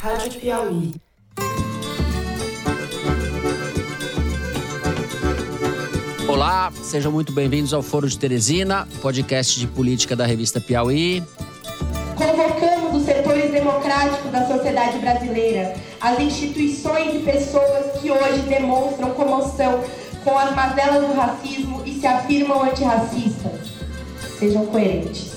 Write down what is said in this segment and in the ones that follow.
Rádio Piauí. Olá, sejam muito bem-vindos ao Foro de Teresina, podcast de política da revista Piauí. Convocamos os setores democráticos da sociedade brasileira, as instituições e pessoas que hoje demonstram comoção com as mazelas do racismo e se afirmam antirracistas. Sejam coerentes.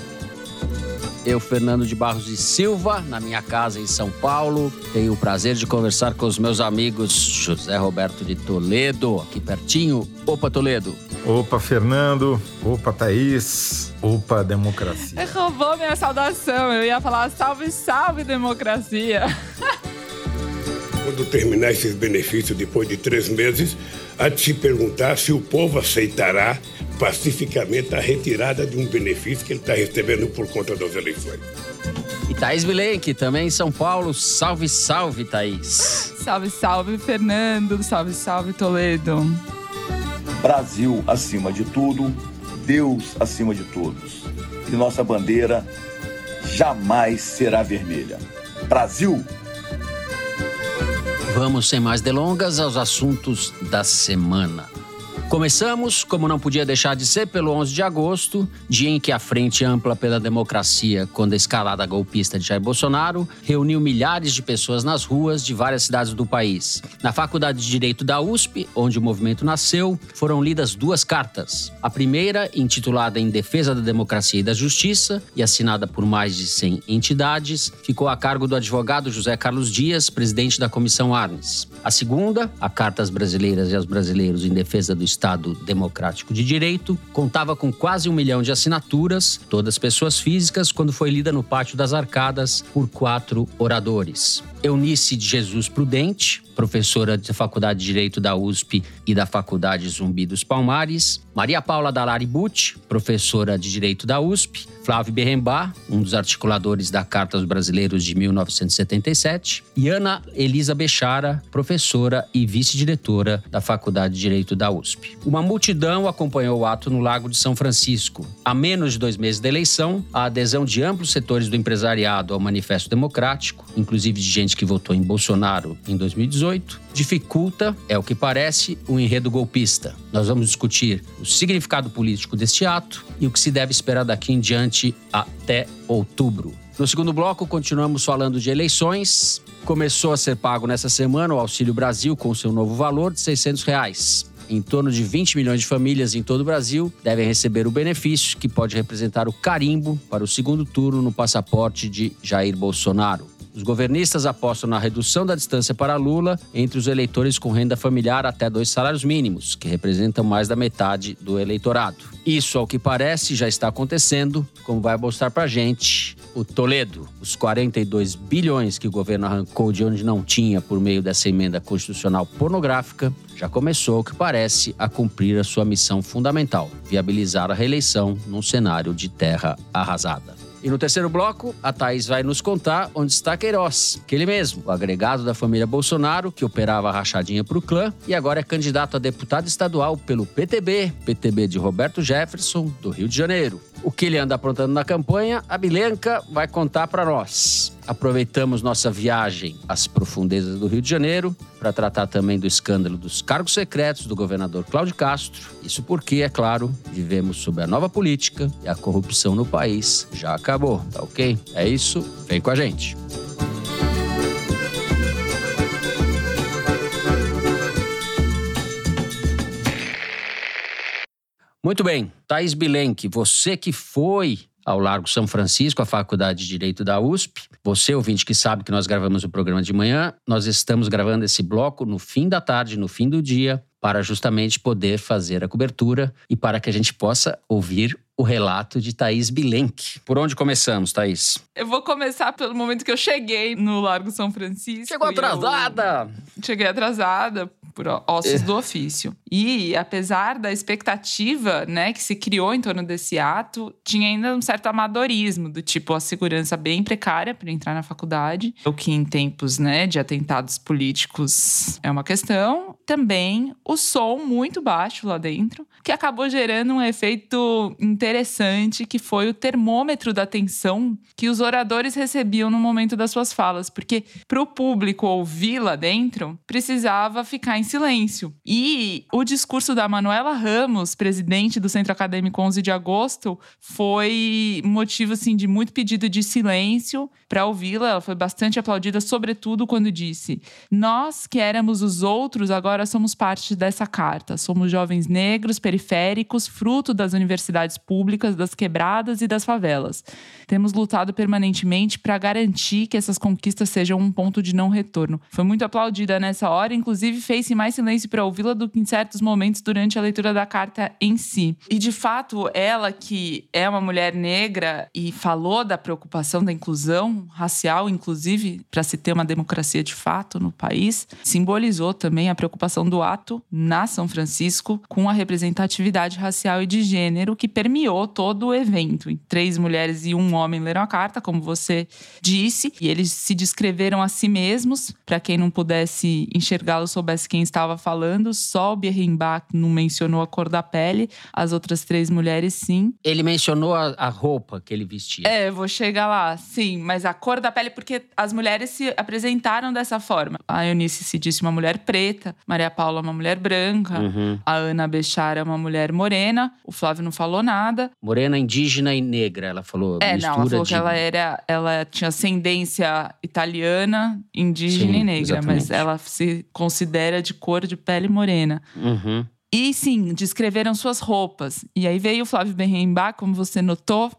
Eu, Fernando de Barros e Silva, na minha casa em São Paulo, tenho o prazer de conversar com os meus amigos José Roberto de Toledo, aqui pertinho. Opa, Toledo. Opa, Fernando. Opa, Thaís. Opa, democracia. Roubou minha saudação. Eu ia falar salve, salve, democracia. Quando terminar esses benefícios depois de três meses, há de se perguntar se o povo aceitará pacificamente a retirada de um benefício que ele está recebendo por conta das eleições. E Thaís Bilenque, também em São Paulo. Salve, salve, Thaís. Salve, salve, Fernando. Salve, salve, Toledo. Brasil acima de tudo, Deus acima de todos. E nossa bandeira jamais será vermelha. Brasil! Vamos, sem mais delongas, aos assuntos da semana. Começamos, como não podia deixar de ser, pelo 11 de agosto, dia em que a Frente Ampla pela Democracia, quando a escalada golpista de Jair Bolsonaro, reuniu milhares de pessoas nas ruas de várias cidades do país. Na Faculdade de Direito da USP, onde o movimento nasceu, foram lidas duas cartas. A primeira, intitulada Em Defesa da Democracia e da Justiça, e assinada por mais de 100 entidades, ficou a cargo do advogado José Carlos Dias, presidente da Comissão Arnes. A segunda, a Carta às Brasileiras e aos Brasileiros em Defesa do Estado Democrático de Direito, contava com quase um milhão de assinaturas, todas pessoas físicas, quando foi lida no Pátio das Arcadas por quatro oradores. Eunice de Jesus Prudente, professora da Faculdade de Direito da USP e da Faculdade Zumbi dos Palmares, Maria Paula Dalari Butti, professora de Direito da USP, Flávio Berrembar, um dos articuladores da Carta aos Brasileiros de 1977, e Ana Elisa Bechara, professora e vice-diretora da Faculdade de Direito da USP. Uma multidão acompanhou o ato no Lago de São Francisco. Há menos de dois meses da eleição, a adesão de amplos setores do empresariado ao Manifesto Democrático, inclusive de gente que votou em Bolsonaro em 2018, dificulta, é o que parece, o enredo golpista. Nós vamos discutir o significado político deste ato e o que se deve esperar daqui em diante até outubro. No segundo bloco, continuamos falando de eleições. Começou a ser pago nessa semana o Auxílio Brasil com seu novo valor de 600 reais. Em torno de 20 milhões de famílias em todo o Brasil devem receber o benefício que pode representar o carimbo para o segundo turno no passaporte de Jair Bolsonaro. Os governistas apostam na redução da distância para Lula entre os eleitores com renda familiar até dois salários mínimos, que representam mais da metade do eleitorado. Isso, ao que parece, já está acontecendo, como vai mostrar para gente o Toledo. Os 42 bilhões que o governo arrancou de onde não tinha por meio dessa emenda constitucional pornográfica já começou, ao que parece, a cumprir a sua missão fundamental: viabilizar a reeleição num cenário de terra arrasada. E no terceiro bloco, a Thaís vai nos contar onde está Queiroz, aquele mesmo, o agregado da família Bolsonaro, que operava a rachadinha para o clã e agora é candidato a deputado estadual pelo PTB, PTB de Roberto Jefferson, do Rio de Janeiro. O que ele anda aprontando na campanha, a Bilenca vai contar para nós. Aproveitamos nossa viagem às profundezas do Rio de Janeiro para tratar também do escândalo dos cargos secretos do governador Cláudio Castro. Isso porque, é claro, vivemos sob a nova política e a corrupção no país já acabou, tá ok? É isso, vem com a gente. Muito bem, Thaís Bilenque, você que foi ao Largo São Francisco, a Faculdade de Direito da USP. Você, ouvinte, que sabe que nós gravamos o programa de manhã, nós estamos gravando esse bloco no fim da tarde, no fim do dia, para justamente poder fazer a cobertura e para que a gente possa ouvir o relato de Thaís Bilenque. Por onde começamos, Thaís? Eu vou começar pelo momento que eu cheguei no Largo São Francisco. Chegou atrasada! Cheguei atrasada por ossos do ofício. E apesar da expectativa, né, que se criou em torno desse ato, tinha ainda um certo amadorismo do tipo a segurança bem precária para entrar na faculdade, o que em tempos, né, de atentados políticos é uma questão. Também o som muito baixo lá dentro, que acabou gerando um efeito interessante, que foi o termômetro da tensão que os oradores recebiam no momento das suas falas, porque para o público ouvir lá dentro, precisava ficar em silêncio. E o discurso da Manuela Ramos, presidente do Centro Acadêmico 11 de agosto, foi motivo assim de muito pedido de silêncio para ouvi-la. Ela foi bastante aplaudida, sobretudo quando disse: "Nós que éramos os outros, agora somos parte dessa carta. Somos jovens negros periféricos, fruto das universidades públicas, das quebradas e das favelas. Temos lutado permanentemente para garantir que essas conquistas sejam um ponto de não retorno." Foi muito aplaudida nessa hora, inclusive fez-se mais silêncio para ouvi-la do que em certos momentos durante a leitura da carta em si. E de fato, ela que é uma mulher negra e falou da preocupação da inclusão racial, inclusive, para se ter uma democracia de fato no país, simbolizou também a preocupação do ato na São Francisco com a representatividade racial e de gênero que permeou todo o evento. Três mulheres e um homem leram a carta, como você disse, e eles se descreveram a si mesmos. Para quem não pudesse enxergá-lo, soubesse quem estava falando, só o Bierrenbach não mencionou a cor da pele, as outras três mulheres sim. Ele mencionou a, a roupa que ele vestia. É, vou chegar lá, sim, mas a cor da pele, porque as mulheres se apresentaram dessa forma. A Eunice se disse uma mulher preta, Maria Paula uma mulher branca, Uhum. a Ana Bechara uma mulher morena, o Flávio não falou nada. Morena, indígena e negra, ela falou. É, não, ela falou de... que ela era, ela tinha ascendência italiana, indígena Sim, e negra, mas exatamente. ela se considera de cor de pele morena. Uhum. E sim, descreveram suas roupas. E aí veio o Flávio Berrembach, como você notou,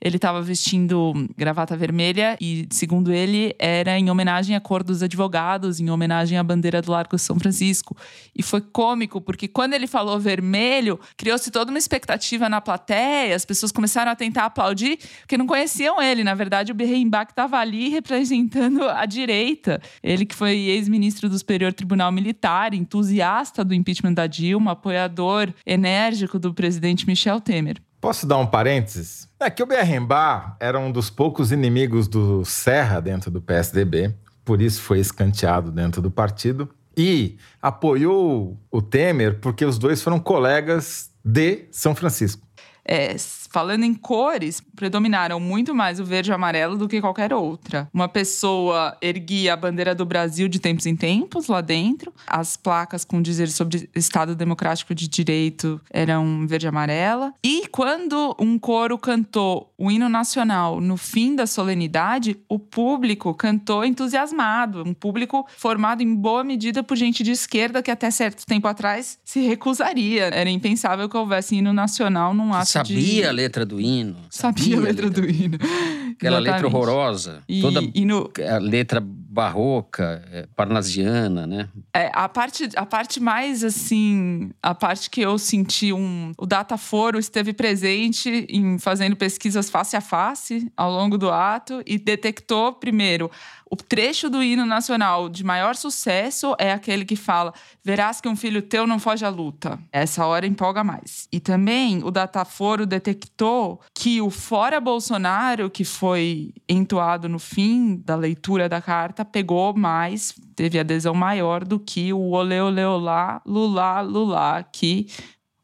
ele estava vestindo gravata vermelha e, segundo ele, era em homenagem à cor dos advogados, em homenagem à bandeira do Largo São Francisco. E foi cômico, porque quando ele falou vermelho, criou-se toda uma expectativa na plateia, as pessoas começaram a tentar aplaudir, porque não conheciam ele. Na verdade, o Berrembach estava ali representando a direita. Ele que foi ex-ministro do Superior Tribunal Militar, entusiasta do impeachment da Dilma, apoiador enérgico do presidente Michel Temer. Posso dar um parênteses? É que o Berrembá era um dos poucos inimigos do Serra dentro do PSDB, por isso foi escanteado dentro do partido. E apoiou o Temer porque os dois foram colegas de São Francisco. É, falando em cores, predominaram muito mais o verde e amarelo do que qualquer outra. Uma pessoa erguia a bandeira do Brasil de tempos em tempos lá dentro. As placas com dizer sobre Estado Democrático de Direito eram verde e amarela. E quando um coro cantou o hino nacional no fim da solenidade, o público cantou entusiasmado. Um público formado em boa medida por gente de esquerda que até certo tempo atrás se recusaria. Era impensável que houvesse hino nacional num ato Sabia de... a letra do hino. Sabia a letra do hino. Aquela letra Exatamente. horrorosa. E, Toda e no, a letra barroca, é, parnasiana, né? é, a, parte, a parte mais assim, a parte que eu senti um. O Dataforo esteve presente em fazendo pesquisas face a face ao longo do ato e detectou, primeiro, o trecho do hino nacional de maior sucesso é aquele que fala: Verás que um filho teu não foge à luta. Essa hora empolga mais. E também o Dataforo detectou que o Fora Bolsonaro, que foi entoado no fim da leitura da carta, pegou mais, teve adesão maior do que o Olê Olê Olá, Lulá, Lulá, que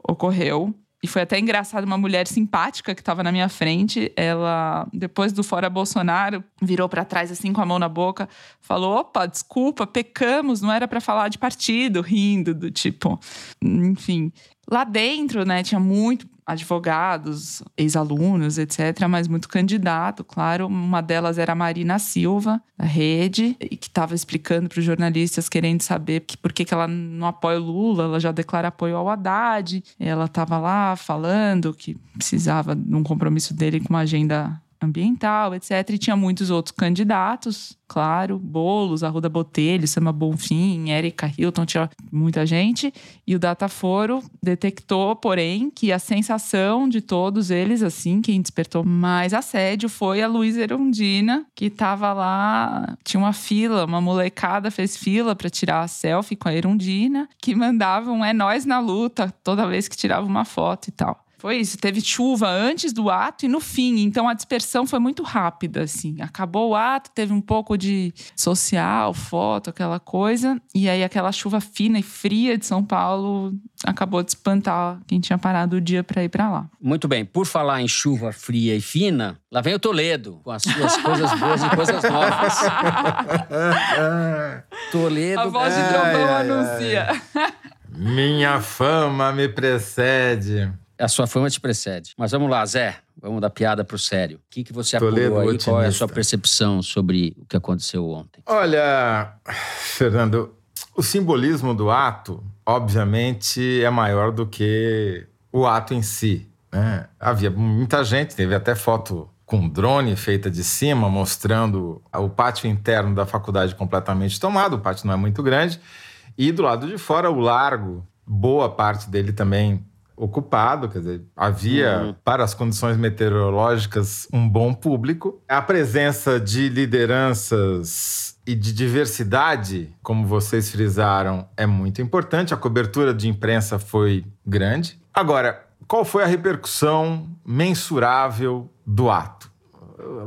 ocorreu. E foi até engraçado, uma mulher simpática que estava na minha frente, ela, depois do Fora Bolsonaro, virou para trás assim com a mão na boca, falou: opa, desculpa, pecamos, não era para falar de partido, rindo, do tipo. Enfim. Lá dentro, né, tinha muito advogados, ex-alunos, etc., mas muito candidato, claro. Uma delas era a Marina Silva, da Rede, que estava explicando para os jornalistas, querendo saber que, por que, que ela não apoia o Lula, ela já declara apoio ao Haddad. Ela estava lá falando que precisava de um compromisso dele com uma agenda ambiental, etc. E tinha muitos outros candidatos, claro, Bolos, Arruda Botelho, Sama Bonfim, Erika Hilton, tinha muita gente. E o Dataforo detectou, porém, que a sensação de todos eles, assim, quem despertou mais assédio foi a Luísa Erundina, que estava lá, tinha uma fila, uma molecada fez fila para tirar a selfie com a Erundina, que mandava um é nós na luta toda vez que tirava uma foto e tal. Foi isso, teve chuva antes do ato e no fim, então a dispersão foi muito rápida, assim. Acabou o ato, teve um pouco de social, foto, aquela coisa, e aí aquela chuva fina e fria de São Paulo acabou de espantar quem tinha parado o dia para ir para lá. Muito bem, por falar em chuva fria e fina, lá vem o Toledo com as suas coisas boas e coisas novas. Toledo. A voz de trovão ai, anuncia. Minha fama me precede. A sua fama te precede. Mas vamos lá, Zé. Vamos dar piada pro sério. O que, que você Toledo apurou aí? Qual é a otimista. sua percepção sobre o que aconteceu ontem? Olha, Fernando, o simbolismo do ato, obviamente, é maior do que o ato em si. né? Havia muita gente, teve até foto com drone feita de cima, mostrando o pátio interno da faculdade completamente tomado. O pátio não é muito grande. E do lado de fora, o largo, boa parte dele também ocupado, quer dizer, havia Uhum. para as condições meteorológicas um bom público. A presença de lideranças e de diversidade, como vocês frisaram, é muito importante. A cobertura de imprensa foi grande. Agora, qual foi a repercussão mensurável do ato?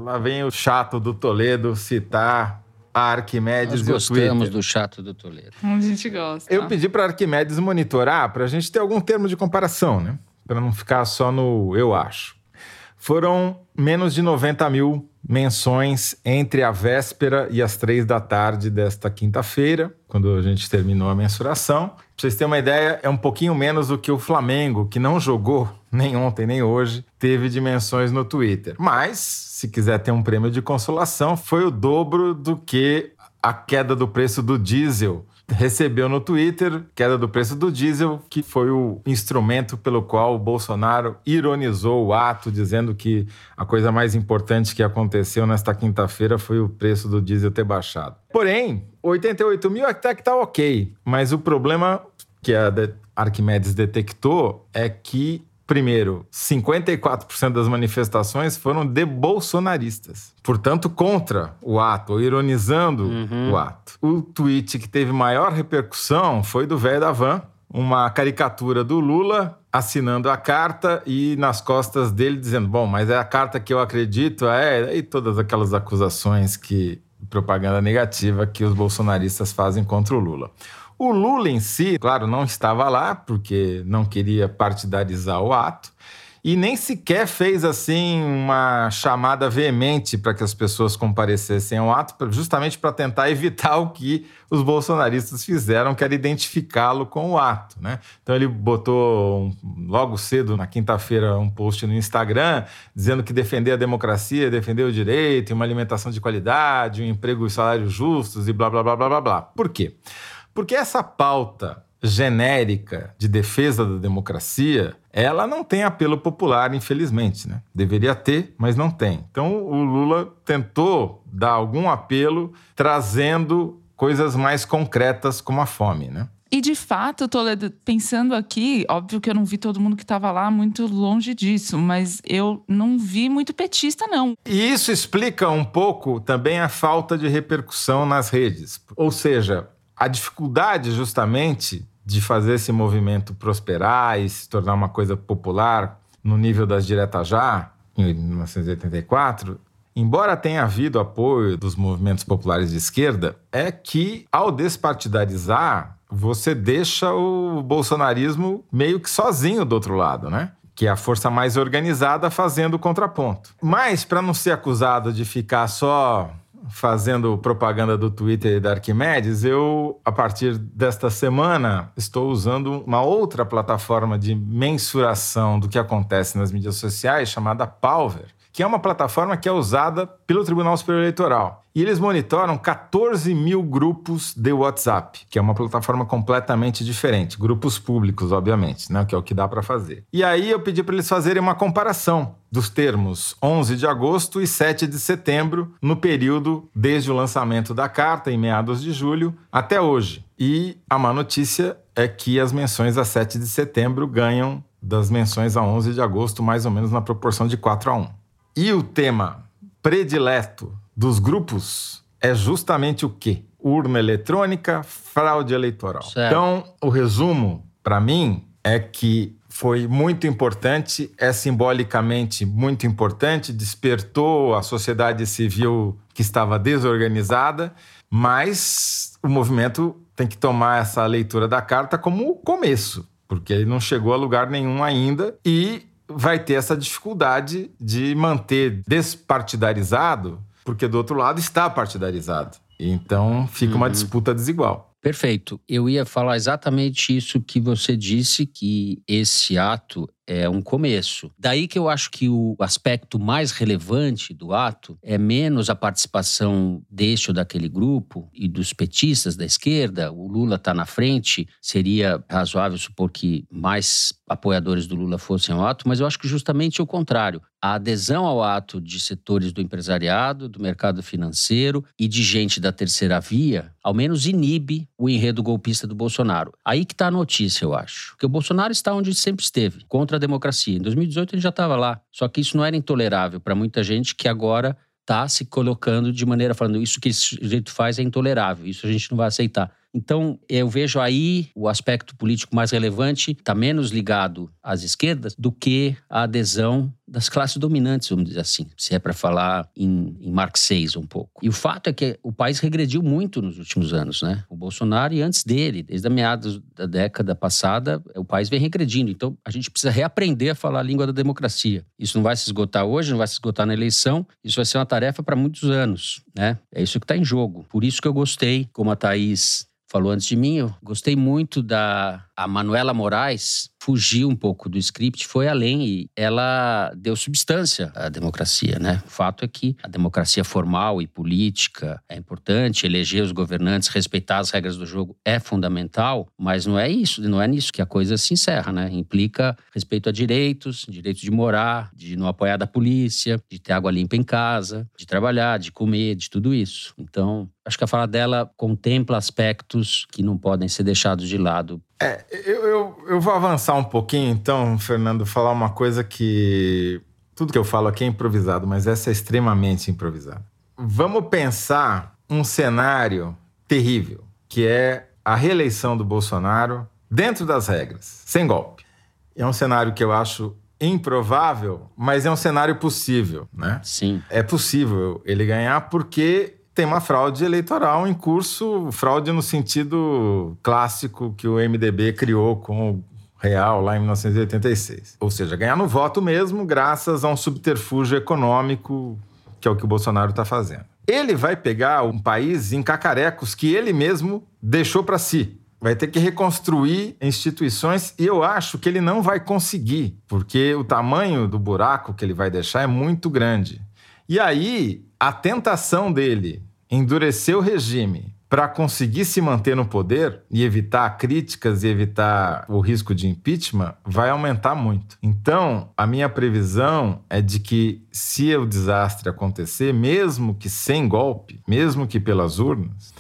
Lá vem o chato do Toledo citar a Arquimedes Nós e o gostamos Twitter. do chato do Toledo. A gente gosta. Eu pedi para Arquimedes monitorar para a gente ter algum termo de comparação, né? Para não ficar só no eu acho. Foram menos de 90 mil menções entre a véspera e as três da tarde desta quinta-feira, quando a gente terminou a mensuração. Pra vocês terem uma ideia, é um pouquinho menos do que o Flamengo, que não jogou nem ontem nem hoje, teve dimensões no Twitter. Mas, se quiser ter um prêmio de consolação, foi o dobro do que a queda do preço do diesel recebeu no Twitter, queda do preço do diesel, que foi o instrumento pelo qual o Bolsonaro ironizou o ato, dizendo que a coisa mais importante que aconteceu nesta quinta-feira foi o preço do diesel ter baixado. Porém, 88 mil até que tá ok, mas o problema que a de- Arquimedes detectou é que Primeiro, 54% das manifestações foram de bolsonaristas, portanto, contra o ato, ou ironizando o ato. O tweet que teve maior repercussão foi do velho da van, uma caricatura do Lula assinando a carta e nas costas dele dizendo: Bom, mas é a carta que eu acredito, é. E todas aquelas acusações que. propaganda negativa que os bolsonaristas fazem contra o Lula. O Lula em si, claro, não estava lá porque não queria partidarizar o ato e nem sequer fez assim uma chamada veemente para que as pessoas comparecessem ao ato, justamente para tentar evitar o que os bolsonaristas fizeram, que era identificá-lo com o ato, né? Então ele botou um- logo cedo na quinta-feira um post no Instagram dizendo que defender a democracia, defender o direito, uma alimentação de qualidade, um emprego e salários justos e blá blá blá blá blá blá. Por quê? Porque essa pauta genérica de defesa da democracia, ela não tem apelo popular, infelizmente, né? Deveria ter, mas não tem. Então o Lula tentou dar algum apelo trazendo coisas mais concretas como a fome, né? E de fato, Toledo, pensando aqui, óbvio que eu não vi todo mundo que estava lá muito longe disso, mas eu não vi muito petista, não. E isso explica um pouco também a falta de repercussão nas redes. Ou seja, a dificuldade justamente de fazer esse movimento prosperar e se tornar uma coisa popular no nível das diretas já, em 1984, embora tenha havido apoio dos movimentos populares de esquerda, é que ao despartidarizar, você deixa o bolsonarismo meio que sozinho do outro lado, né? que é a força mais organizada fazendo o contraponto. Mas, para não ser acusado de ficar só fazendo propaganda do Twitter da Arquimedes, eu, a partir desta semana, estou usando uma outra plataforma de mensuração do que acontece nas mídias sociais chamada Palver, que é uma plataforma que é usada pelo Tribunal Superior Eleitoral. E eles monitoram 14 mil grupos de WhatsApp, que é uma plataforma completamente diferente. Grupos públicos, obviamente, né? que é o que dá para fazer. E aí eu pedi para eles fazerem uma comparação dos termos 11 de agosto e 7 de setembro, no período desde o lançamento da carta, em meados de julho, até hoje. E a má notícia é que as menções a 7 de setembro ganham das menções a 11 de agosto, mais ou menos na proporção de 4 a 1. E o tema predileto dos grupos é justamente o quê? Urna eletrônica, fraude eleitoral. Certo. Então, o resumo, para mim, é que foi muito importante, é simbolicamente muito importante, despertou a sociedade civil que estava desorganizada, mas o movimento tem que tomar essa leitura da carta como o começo, porque ele não chegou a lugar nenhum ainda e vai ter essa dificuldade de manter despartidarizado, porque do outro lado está partidarizado. Então fica uma disputa desigual. Perfeito. Eu ia falar exatamente isso que você disse, que esse ato é um começo. Daí que eu acho que o aspecto mais relevante do ato é menos a participação deste ou daquele grupo e dos petistas da esquerda. O Lula está na frente, seria razoável supor que mais apoiadores do Lula fossem ao ato, mas eu acho que justamente o contrário. A adesão ao ato de setores do empresariado, do mercado financeiro e de gente da terceira via, ao menos inibe o enredo golpista do Bolsonaro. Aí que está a notícia, eu acho. Porque o Bolsonaro está onde sempre esteve, contra a democracia. Em 2018 ele já estava lá. Só que isso não era intolerável para muita gente que agora está se colocando de maneira falando isso que esse jeito faz é intolerável, isso a gente não vai aceitar. Então, eu vejo aí o aspecto político mais relevante está menos ligado às esquerdas do que a adesão das classes dominantes, vamos dizer assim, se é para falar em, em marxês um pouco. E o fato é que o país regrediu muito nos últimos anos, né? O Bolsonaro e antes dele, desde a meados da década passada, o país vem regredindo. Então, a gente precisa reaprender a falar a língua da democracia. Isso não vai se esgotar hoje, não vai se esgotar na eleição, isso vai ser uma tarefa para muitos anos, né? É isso que está em jogo. Por isso que eu gostei, como a Thaís falou antes de mim, eu gostei muito da a Manuela Moraes fugiu um pouco do script, foi além e ela deu substância à democracia, né? O fato é que a democracia formal e política é importante, eleger os governantes, respeitar as regras do jogo é fundamental, mas não é isso, não é nisso que a coisa se encerra, né? Implica respeito a direitos, direito de morar, de não apoiar da polícia, de ter água limpa em casa, de trabalhar, de comer, de tudo isso. Então, acho que a fala dela contempla aspectos que não podem ser deixados de lado é, eu, eu, eu vou avançar um pouquinho, então, Fernando, falar uma coisa que. Tudo que eu falo aqui é improvisado, mas essa é extremamente improvisada. Vamos pensar um cenário terrível, que é a reeleição do Bolsonaro dentro das regras, sem golpe. É um cenário que eu acho improvável, mas é um cenário possível, né? Sim. É possível ele ganhar porque tem uma fraude eleitoral em curso, fraude no sentido clássico que o MDB criou com o Real lá em 1986. Ou seja, ganhar no voto mesmo, graças a um subterfúgio econômico, que é o que o Bolsonaro está fazendo. Ele vai pegar um país em cacarecos que ele mesmo deixou para si. Vai ter que reconstruir instituições e eu acho que ele não vai conseguir, porque o tamanho do buraco que ele vai deixar é muito grande. E aí, a tentação dele endurecer o regime para conseguir se manter no poder e evitar críticas e evitar o risco de impeachment vai aumentar muito. Então, a minha previsão é de que se o desastre acontecer, mesmo que sem golpe, mesmo que pelas urnas,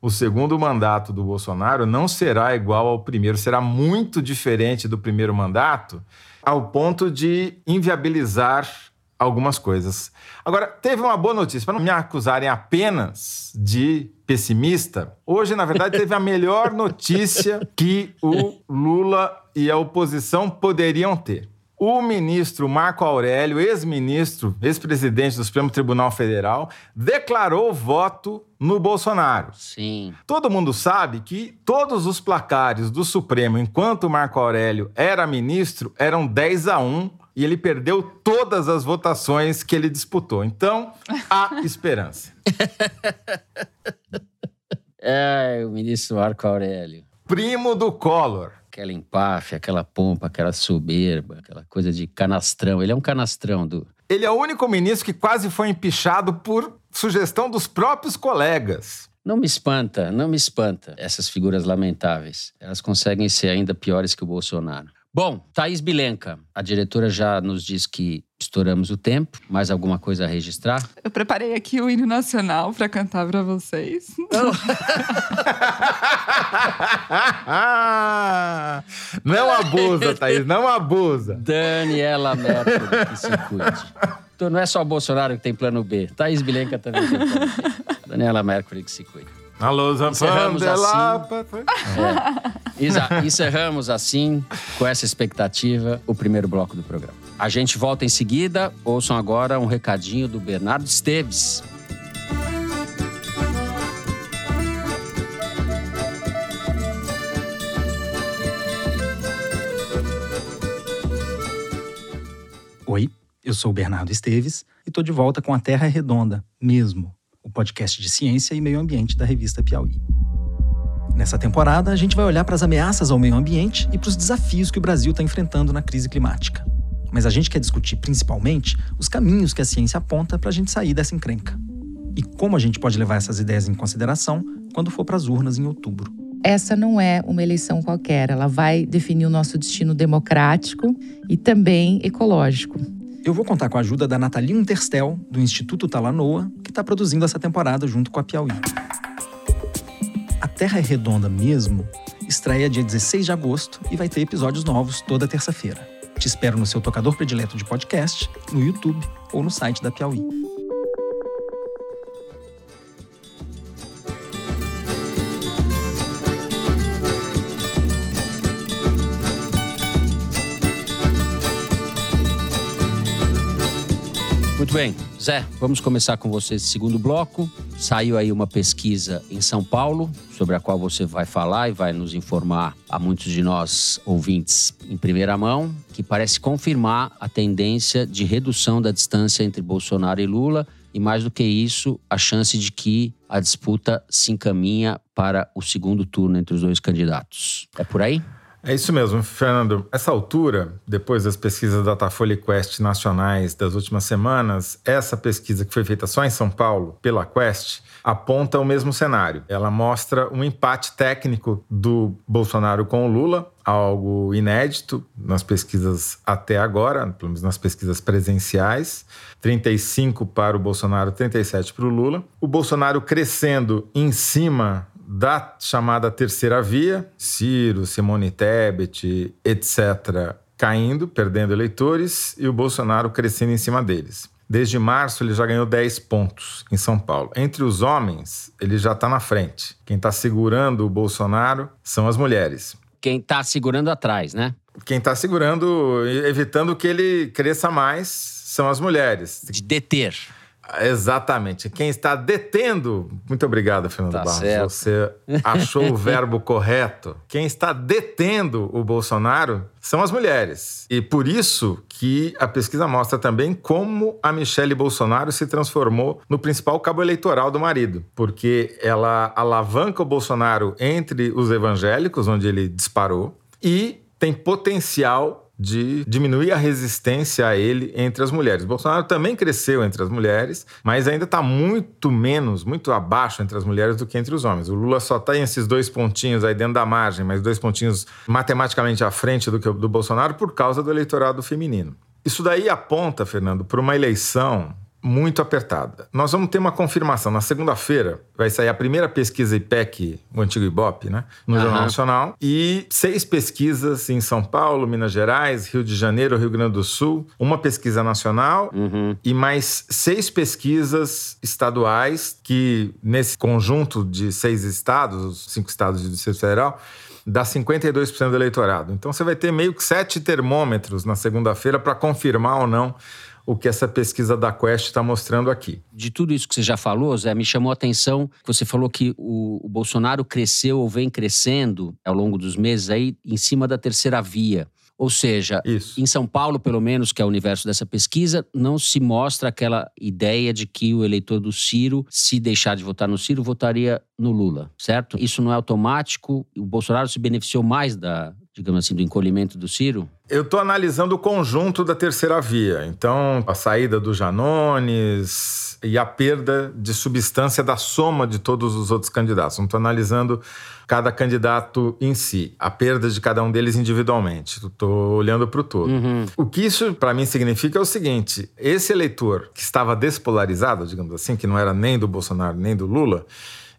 o segundo mandato do Bolsonaro não será igual ao primeiro, será muito diferente do primeiro mandato, ao ponto de inviabilizar algumas coisas. Agora, teve uma boa notícia, para não me acusarem apenas de pessimista. Hoje, na verdade, teve a melhor notícia que o Lula e a oposição poderiam ter. O ministro Marco Aurélio, ex-ministro, ex-presidente do Supremo Tribunal Federal, declarou voto no Bolsonaro. Sim. Todo mundo sabe que todos os placares do Supremo, enquanto Marco Aurélio era ministro, eram 10 a 1 e ele perdeu todas as votações que ele disputou. Então, há esperança. é, o ministro Marco Aurélio. Primo do Collor. Aquela empáfia, aquela pompa, aquela soberba, aquela coisa de canastrão. Ele é um canastrão do. Ele é o único ministro que quase foi empichado por sugestão dos próprios colegas. Não me espanta, não me espanta essas figuras lamentáveis. Elas conseguem ser ainda piores que o Bolsonaro. Bom, Thaís Bilenca, a diretora já nos diz que estouramos o tempo. Mais alguma coisa a registrar? Eu preparei aqui o hino nacional para cantar para vocês. não abusa, Thaís, não abusa. Daniela Mercury, que se cuide. Então não é só o Bolsonaro que tem plano B. Thaís Bilenca também tem plano B. Daniela Mercury, que se cuide. Alô, Encerramos assim. É. Encerramos assim, com essa expectativa, o primeiro bloco do programa. A gente volta em seguida. Ouçam agora um recadinho do Bernardo Esteves. Oi, eu sou o Bernardo Esteves e estou de volta com a Terra é Redonda, mesmo o podcast de ciência e meio ambiente da revista Piauí. Nessa temporada, a gente vai olhar para as ameaças ao meio ambiente e para os desafios que o Brasil está enfrentando na crise climática. Mas a gente quer discutir principalmente os caminhos que a ciência aponta para a gente sair dessa encrenca. E como a gente pode levar essas ideias em consideração quando for para as urnas em outubro. Essa não é uma eleição qualquer, ela vai definir o nosso destino democrático e também ecológico. Eu vou contar com a ajuda da Nathalie Interstel, do Instituto Talanoa, que está produzindo essa temporada junto com a Piauí. A Terra é Redonda mesmo estreia dia 16 de agosto e vai ter episódios novos toda terça-feira. Te espero no seu tocador predileto de podcast, no YouTube ou no site da Piauí. Muito bem. Zé, vamos começar com você esse segundo bloco. Saiu aí uma pesquisa em São Paulo, sobre a qual você vai falar e vai nos informar a muitos de nós ouvintes em primeira mão, que parece confirmar a tendência de redução da distância entre Bolsonaro e Lula e mais do que isso, a chance de que a disputa se encaminha para o segundo turno entre os dois candidatos. É por aí? É isso mesmo, Fernando. Essa altura, depois das pesquisas da Datafolha e Quest nacionais das últimas semanas, essa pesquisa que foi feita só em São Paulo pela Quest aponta o mesmo cenário. Ela mostra um empate técnico do Bolsonaro com o Lula, algo inédito nas pesquisas até agora, pelo menos nas pesquisas presenciais. 35 para o Bolsonaro, 37 para o Lula. O Bolsonaro crescendo em cima da chamada terceira via, Ciro, Simone Tebet, etc., caindo, perdendo eleitores, e o Bolsonaro crescendo em cima deles. Desde março, ele já ganhou 10 pontos em São Paulo. Entre os homens, ele já está na frente. Quem está segurando o Bolsonaro são as mulheres. Quem está segurando atrás, né? Quem está segurando, evitando que ele cresça mais, são as mulheres. De deter. Exatamente. Quem está detendo. Muito obrigado, Fernando Tá Barros. certo. Você achou o verbo correto. Quem está detendo o Bolsonaro são as mulheres. E por isso que a pesquisa mostra também como a Michelle Bolsonaro se transformou no principal cabo eleitoral do marido. Porque ela alavanca o Bolsonaro entre os evangélicos, onde ele disparou, e tem potencial de diminuir a resistência a ele entre as mulheres. Bolsonaro também cresceu entre as mulheres, mas ainda está muito menos, muito abaixo entre as mulheres do que entre os homens. O Lula só está em esses dois pontinhos aí dentro da margem, mas dois pontinhos matematicamente à frente do que do Bolsonaro por causa do eleitorado feminino. Isso daí aponta, Fernando, para uma eleição muito apertada. Nós vamos ter uma confirmação. Na segunda-feira vai sair a primeira pesquisa IPEC, o antigo IBOP, né? No Aham. Jornal Nacional. E seis pesquisas em São Paulo, Minas Gerais, Rio de Janeiro, Rio Grande do Sul. Uma pesquisa nacional Uhum. e mais seis pesquisas estaduais que, nesse conjunto de seis estados, os cinco estados do Distrito Federal, dá 52% do eleitorado. Então você vai ter meio que sete termômetros na segunda-feira para confirmar ou não o que essa pesquisa da Quest está mostrando aqui. De tudo isso que você já falou, Zé, me chamou a atenção que você falou que o, o Bolsonaro cresceu ou vem crescendo ao longo dos meses aí em cima da terceira via. Ou seja, Isso. em São Paulo, pelo menos, que é o universo dessa pesquisa, não se mostra aquela ideia de que o eleitor do Ciro, se deixar de votar no Ciro, votaria no Lula, certo? Isso não é automático. O Bolsonaro se beneficiou mais da, digamos assim, do encolhimento do Ciro? Eu estou analisando o conjunto da terceira via. Então, a saída do Janones e a perda de substância da soma de todos os outros candidatos. Não estou analisando cada candidato em si, a perda de cada um deles individualmente. Estou olhando para o todo. Uhum. O que isso para mim significa é o seguinte: esse eleitor que estava despolarizado, digamos assim, que não era nem do Bolsonaro nem do Lula,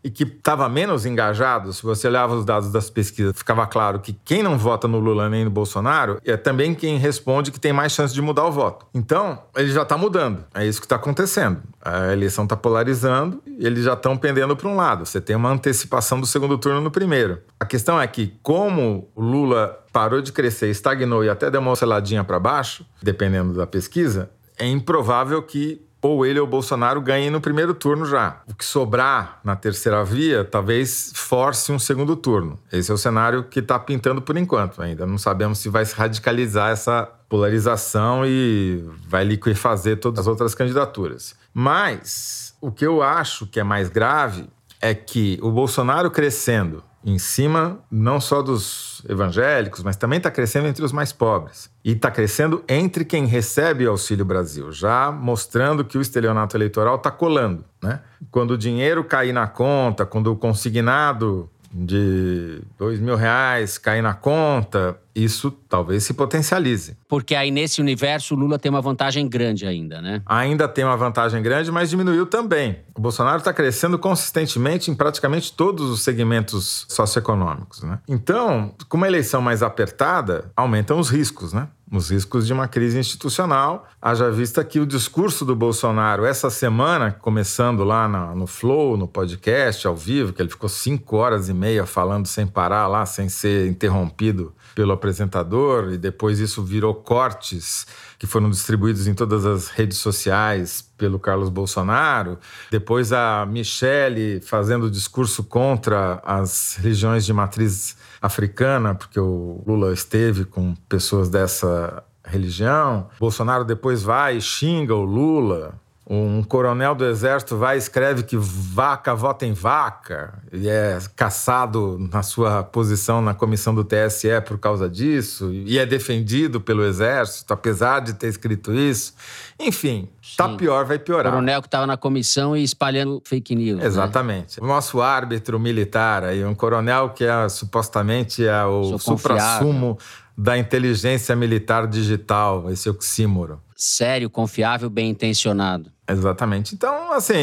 e que estava menos engajado, se você olhava os dados das pesquisas, ficava claro que quem não vota no Lula nem no Bolsonaro é também quem responde que tem mais chance de mudar o voto. Então, ele já está mudando. É isso que está acontecendo. A eleição está polarizando e eles já estão pendendo para um lado. Você tem uma antecipação do segundo turno no primeiro. A questão é que, como o Lula parou de crescer, estagnou e até deu uma osciladinha para baixo, dependendo da pesquisa, é improvável que ou ele ou o Bolsonaro ganhem no primeiro turno já. O que sobrar na terceira via talvez force um segundo turno. Esse é o cenário que está pintando por enquanto. Ainda não sabemos se vai se radicalizar essa polarização e vai liquefazer todas as outras candidaturas. Mas o que eu acho que é mais grave é que o Bolsonaro crescendo em cima não só dos evangélicos, mas também está crescendo entre os mais pobres. E está crescendo entre quem recebe Auxílio Brasil, já mostrando que o estelionato eleitoral está colando. Né? Quando o dinheiro cair na conta, quando o consignado de dois mil reais cair na conta, isso talvez se potencialize. Porque aí nesse universo o Lula tem uma vantagem grande ainda, né? Ainda tem uma vantagem grande, mas diminuiu também. O Bolsonaro está crescendo consistentemente em praticamente todos os segmentos socioeconômicos, né? Então, com uma eleição mais apertada, aumentam os riscos, né? Os riscos de uma crise institucional. Haja vista que o discurso do Bolsonaro essa semana, começando lá na, no Flow, no podcast, ao vivo, que ele ficou cinco horas e meia falando sem parar lá, sem ser interrompido pelo apresentador, e depois isso virou cortes que foram distribuídos em todas as redes sociais pelo Carlos Bolsonaro. Depois a Michele fazendo discurso contra as religiões de matriz africana, porque o Lula esteve com pessoas dessa religião. Bolsonaro depois vai e xinga o Lula. Um coronel do exército vai e escreve que vaca vota em vaca e é caçado na sua posição na comissão do TSE por causa disso e é defendido pelo exército, apesar de ter escrito isso. Enfim, tá Sim. tá pior, vai piorar. O coronel que estava na comissão e espalhando fake news. Né? Exatamente. Né? O nosso árbitro militar aí, um coronel que é supostamente é o supra-sumo da inteligência militar digital, esse oxímoro. Sério, confiável, bem intencionado. Exatamente. Então, assim,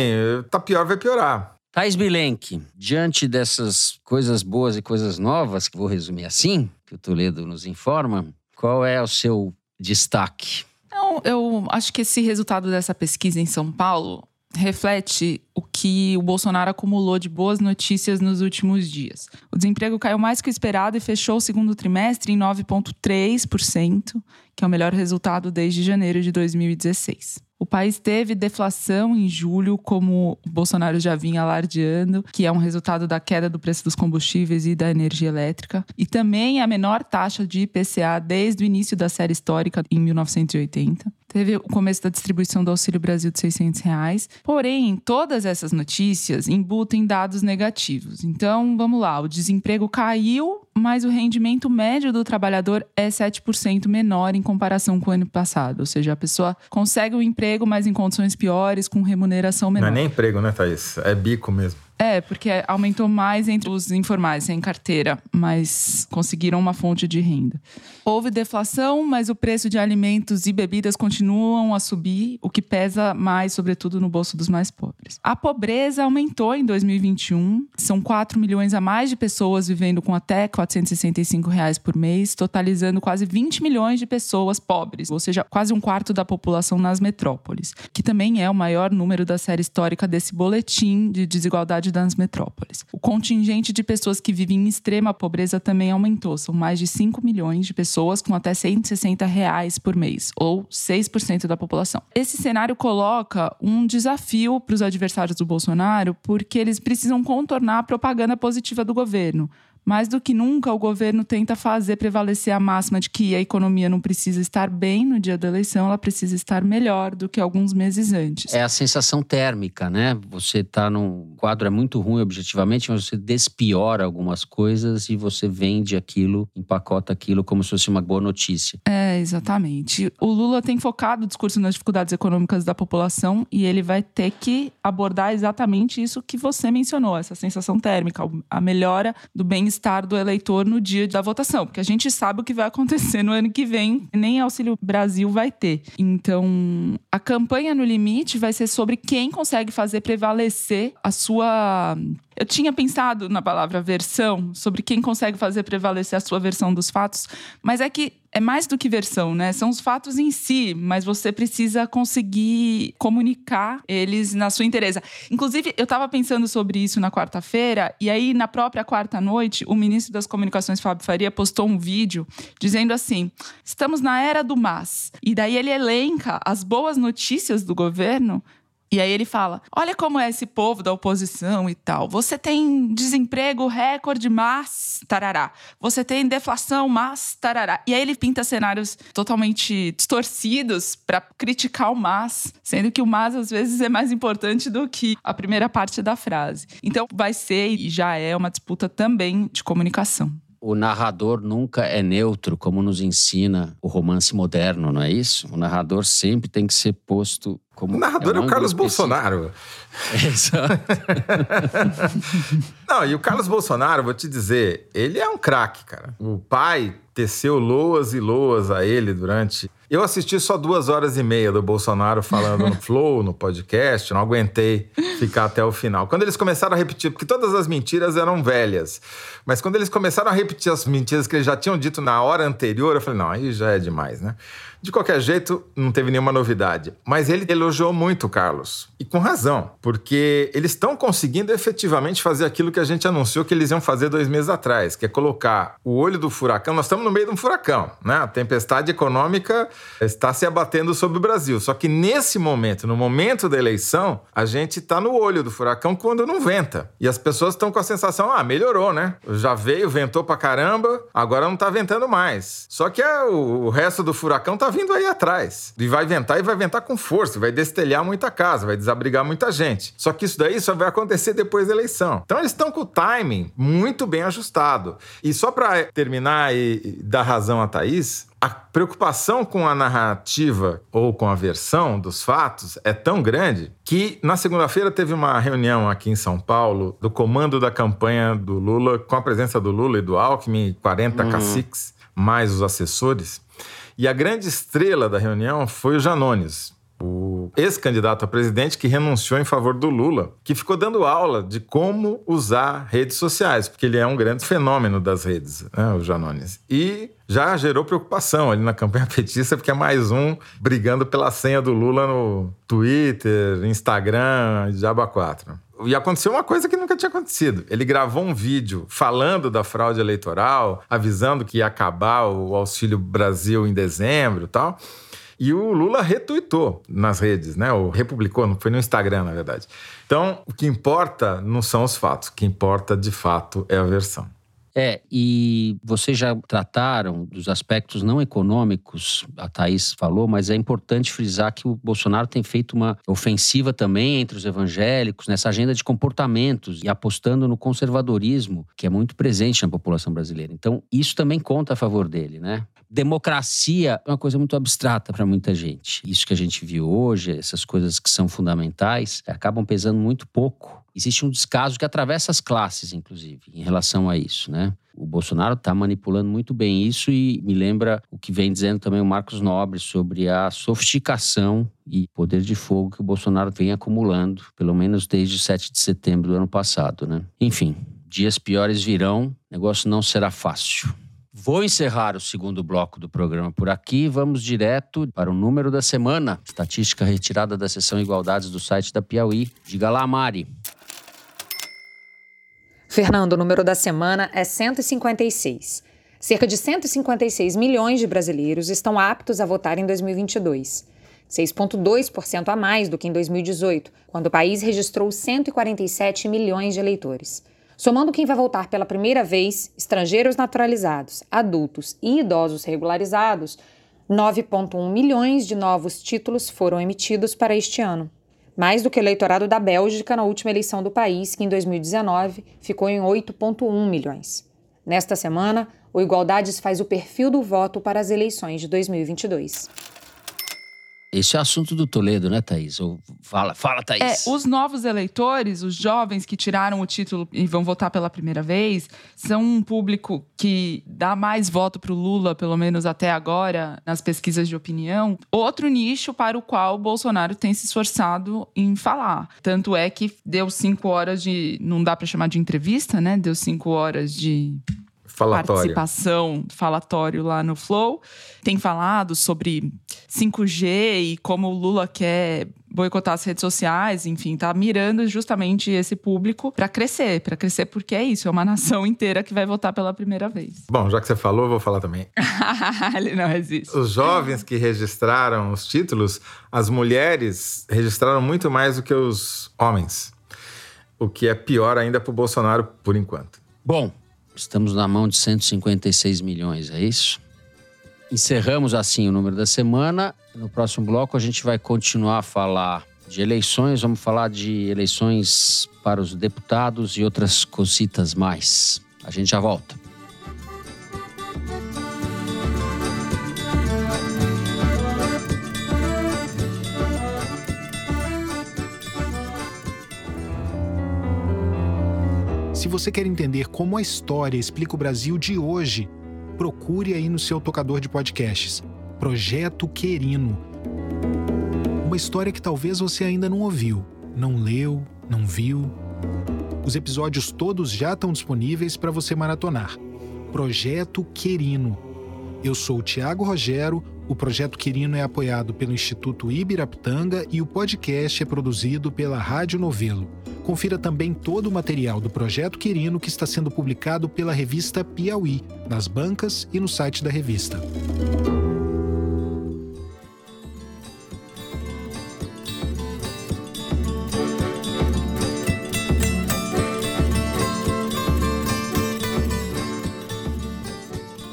tá pior, vai piorar. Thais Bilenque, diante dessas coisas boas e coisas novas, que vou resumir assim, que o Toledo nos informa, qual é o seu destaque? Não, eu acho que esse resultado dessa pesquisa em São Paulo reflete o que o Bolsonaro acumulou de boas notícias nos últimos dias. O desemprego caiu mais que o esperado e fechou o segundo trimestre em 9,3%, que é o melhor resultado desde janeiro de 2016. O país teve deflação em julho, como o Bolsonaro já vinha alardeando, que é um resultado da queda do preço dos combustíveis e da energia elétrica, e também a menor taxa de IPCA desde o início da série histórica, em 1980. Teve o começo da distribuição do Auxílio Brasil de 600 reais. Porém, todas essas notícias embutem dados negativos. Então, vamos lá: o desemprego caiu, mas o rendimento médio do trabalhador é 7% menor em comparação com o ano passado. Ou seja, a pessoa consegue um emprego, mas em condições piores, com remuneração menor. Não é nem emprego, né, Thaís? É bico mesmo. É, porque aumentou mais entre os informais sem carteira, mas conseguiram uma fonte de renda. Houve deflação, mas o preço de alimentos e bebidas continuam a subir, o que pesa mais, sobretudo, no bolso dos mais pobres. A pobreza aumentou em 2021. São 4 milhões a mais de pessoas vivendo com até 465 reais por mês, totalizando quase 20 milhões de pessoas pobres, ou seja, quase um quarto da população nas metrópoles, que também é o maior número da série histórica desse boletim de desigualdade das metrópoles. O contingente de pessoas que vivem em extrema pobreza também aumentou. São mais de 5 milhões de pessoas com até 160 reais por mês, ou 6% da população. Esse cenário coloca um desafio para os adversários do Bolsonaro, porque eles precisam contornar a propaganda positiva do governo Mais do que nunca, o governo tenta fazer prevalecer a máxima de que a economia não precisa estar bem no dia da eleição, ela precisa estar melhor do que alguns meses antes. É a sensação térmica, né? Você está num quadro é muito ruim objetivamente, mas você despiora algumas coisas e você vende aquilo, empacota aquilo como se fosse uma boa notícia. É, exatamente. O Lula tem focado o discurso nas dificuldades econômicas da população e ele vai ter que abordar exatamente isso que você mencionou, essa sensação térmica, a melhora do bem-estar do eleitor no dia da votação, porque a gente sabe o que vai acontecer no ano que vem, nem Auxílio Brasil vai ter. Então, a campanha no limite vai ser sobre quem consegue fazer prevalecer a sua eu tinha pensado na palavra versão, sobre quem consegue fazer prevalecer a sua versão dos fatos, mas é que é mais do que versão, né? São os fatos em si, mas você precisa conseguir comunicar eles na sua interesse. Inclusive, eu estava pensando sobre isso na quarta-feira, e aí, na própria quarta noite, o ministro das Comunicações, Fábio Faria, postou um vídeo dizendo assim: estamos na era do mas. E daí ele elenca as boas notícias do governo e aí ele fala: olha como é esse povo da oposição e tal. Você tem desemprego recorde, mas tarará. Você tem deflação, mas tarará. E aí ele pinta cenários totalmente distorcidos para criticar o mas, sendo que o mas às vezes é mais importante do que a primeira parte da frase. Então vai ser e já é uma disputa também de comunicação o narrador nunca é neutro, como nos ensina o romance moderno, não é isso? O narrador sempre tem que ser posto como. O narrador é, um é o Carlos específico. Bolsonaro. Exato. não, e o Carlos Bolsonaro, vou te dizer, ele é um craque, cara. O pai teceu loas e loas a ele durante. Eu assisti só duas horas e meia do Bolsonaro falando no Flow, no podcast, não aguentei ficar até o final. Quando eles começaram a repetir, porque todas as mentiras eram velhas, mas quando eles começaram a repetir as mentiras que eles já tinham dito na hora anterior, eu falei, não, aí já é demais, né? De qualquer jeito, não teve nenhuma novidade. Mas ele elogiou muito o Carlos. E com razão, porque eles estão conseguindo efetivamente fazer aquilo que a gente anunciou que eles iam fazer dois meses atrás, que é colocar o olho do furacão. Nós estamos no meio de um furacão, né? A tempestade econômica está se abatendo sobre o Brasil. Só que nesse momento, no momento da eleição, a gente está no olho do furacão quando não venta. E as pessoas estão com a sensação: ah, melhorou, né? Já veio, ventou pra caramba, agora não tá ventando mais. Só que é, o, o resto do furacão tá vindo aí atrás. E vai ventar e vai ventar com força, vai destelhar muita casa, vai desabrigar muita gente. Só que isso daí só vai acontecer depois da eleição. Então eles estão com o timing muito bem ajustado. E só para terminar e dar razão a Thaís, a preocupação com a narrativa ou com a versão dos fatos é tão grande que na segunda-feira teve uma reunião aqui em São Paulo do comando da campanha do Lula, com a presença do Lula e do Alckmin, 40 uhum. caciques, mais os assessores. E a grande estrela da reunião foi o Janones, o ex-candidato a presidente que renunciou em favor do Lula, que ficou dando aula de como usar redes sociais, porque ele é um grande fenômeno das redes, né, o Janones. E já gerou preocupação ali na campanha petista, porque é mais um brigando pela senha do Lula no Twitter, Instagram, Diaba 4. E aconteceu uma coisa que nunca tinha acontecido. Ele gravou um vídeo falando da fraude eleitoral, avisando que ia acabar o Auxílio Brasil em dezembro e tal. E o Lula retuitou nas redes, né? Ou republicou, não foi no Instagram, na verdade. Então, o que importa não são os fatos, o que importa de fato é a versão. É, e vocês já trataram dos aspectos não econômicos, a Thaís falou, mas é importante frisar que o Bolsonaro tem feito uma ofensiva também entre os evangélicos, nessa agenda de comportamentos e apostando no conservadorismo, que é muito presente na população brasileira. Então, isso também conta a favor dele, né? Democracia é uma coisa muito abstrata para muita gente. Isso que a gente viu hoje, essas coisas que são fundamentais, acabam pesando muito pouco existe um descaso que atravessa as classes, inclusive, em relação a isso, né? O Bolsonaro está manipulando muito bem isso e me lembra o que vem dizendo também o Marcos Nobre sobre a sofisticação e poder de fogo que o Bolsonaro vem acumulando, pelo menos desde 7 de setembro do ano passado, né? Enfim, dias piores virão, negócio não será fácil. Vou encerrar o segundo bloco do programa por aqui. Vamos direto para o número da semana. Estatística retirada da seção Igualdades do site da Piauí. Diga lá, Mari. Fernando, o número da semana é 156. Cerca de 156 milhões de brasileiros estão aptos a votar em 2022. 6,2% a mais do que em 2018, quando o país registrou 147 milhões de eleitores. Somando quem vai voltar pela primeira vez, estrangeiros naturalizados, adultos e idosos regularizados, 9,1 milhões de novos títulos foram emitidos para este ano. Mais do que o eleitorado da Bélgica na última eleição do país, que em 2019 ficou em 8,1 milhões. Nesta semana, o Igualdades faz o perfil do voto para as eleições de 2022. Esse é o assunto do Toledo, né, Thaís? Fala, fala, Thaís. É, os novos eleitores, os jovens que tiraram o título e vão votar pela primeira vez, são um público que dá mais voto para o Lula, pelo menos até agora, nas pesquisas de opinião. Outro nicho para o qual o Bolsonaro tem se esforçado em falar. Tanto é que deu cinco horas de. Não dá para chamar de entrevista, né? Deu cinco horas de Falatório. participação, falatório lá no Flow. Tem falado sobre 5G e como o Lula quer boicotar as redes sociais, enfim, tá mirando justamente esse público para crescer, para crescer porque é isso, é uma nação inteira que vai votar pela primeira vez. Bom, já que você falou, eu vou falar também. Ele não resiste. Os jovens que registraram os títulos, as mulheres registraram muito mais do que os homens. O que é pior ainda para o Bolsonaro por enquanto. Bom, estamos na mão de 156 milhões, é isso? Encerramos assim o número da semana. No próximo bloco a gente vai continuar a falar de eleições, vamos falar de eleições para os deputados e outras cositas mais. A gente já volta. Você quer entender como a história explica o Brasil de hoje, procure aí no seu tocador de podcasts. Projeto Querino. Uma história que talvez você ainda não ouviu, não leu, não viu. Os episódios todos já estão disponíveis para você maratonar. Projeto Querino. Eu sou o Tiago Rogero, o Projeto Quirino é apoiado pelo Instituto Ibirapitanga e o podcast é produzido pela Rádio Novelo. Confira também todo o material do Projeto Quirino que está sendo publicado pela revista Piauí, nas bancas e no site da revista.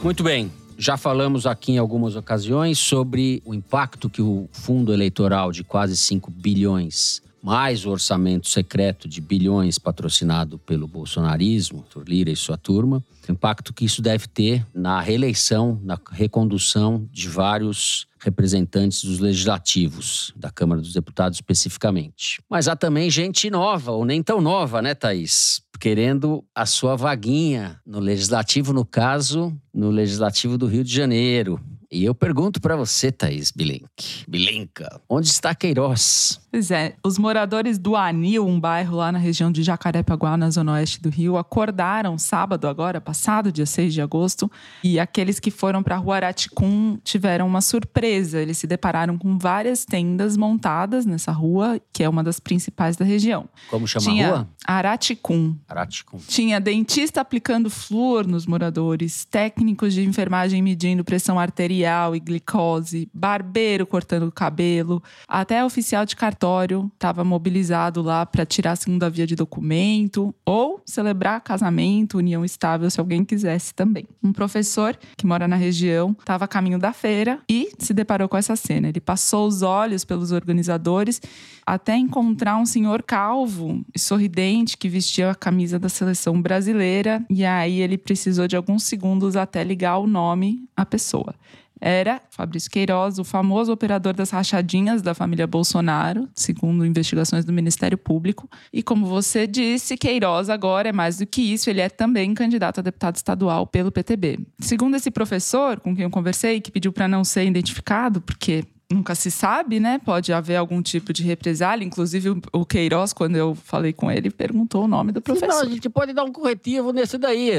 Muito bem. Já falamos aqui em algumas ocasiões sobre o impacto que o fundo eleitoral de quase 5 bilhões, mais o orçamento secreto de bilhões patrocinado pelo bolsonarismo, Lira e sua turma, o impacto que isso deve ter na reeleição, na recondução de vários representantes dos legislativos, da Câmara dos Deputados especificamente. Mas há também gente nova, ou nem tão nova, né, Thaís? Querendo a sua vaguinha no legislativo, no caso, no legislativo do Rio de Janeiro. E eu pergunto para você, Thaís Bilenque, Bilenca, onde está Queiroz? Pois é, os moradores do Anil, um bairro lá na região de Jacarepaguá, na zona oeste do Rio, acordaram sábado agora, passado, dia 6 de agosto, e aqueles que foram para a rua Araticum tiveram uma surpresa. Eles se depararam com várias tendas montadas nessa rua, que é uma das principais da região. Como chama Tinha a rua? Araticum. Araticum. Tinha dentista aplicando flúor nos moradores, técnicos de enfermagem medindo pressão arterial e glicose, barbeiro cortando o cabelo, até oficial de cartório estava mobilizado lá para tirar a segunda via de documento ou celebrar casamento, união estável, se alguém quisesse também. Um professor que mora na região estava a caminho da feira e se deparou com essa cena. Ele passou os olhos pelos organizadores até encontrar um senhor calvo e sorridente que vestia a camisa da seleção brasileira e aí ele precisou de alguns segundos até ligar o nome à pessoa. Era Fabrício Queiroz, o famoso operador das rachadinhas da família Bolsonaro, segundo investigações do Ministério Público. E como você disse, Queiroz agora é mais do que isso, ele é também candidato a deputado estadual pelo PTB. Segundo esse professor com quem eu conversei, que pediu para não ser identificado, porque nunca se sabe, né? Pode haver algum tipo de represália. Inclusive, o- Queiroz, quando eu falei com ele, perguntou o nome do professor. Não, a gente pode dar um corretivo nesse daí,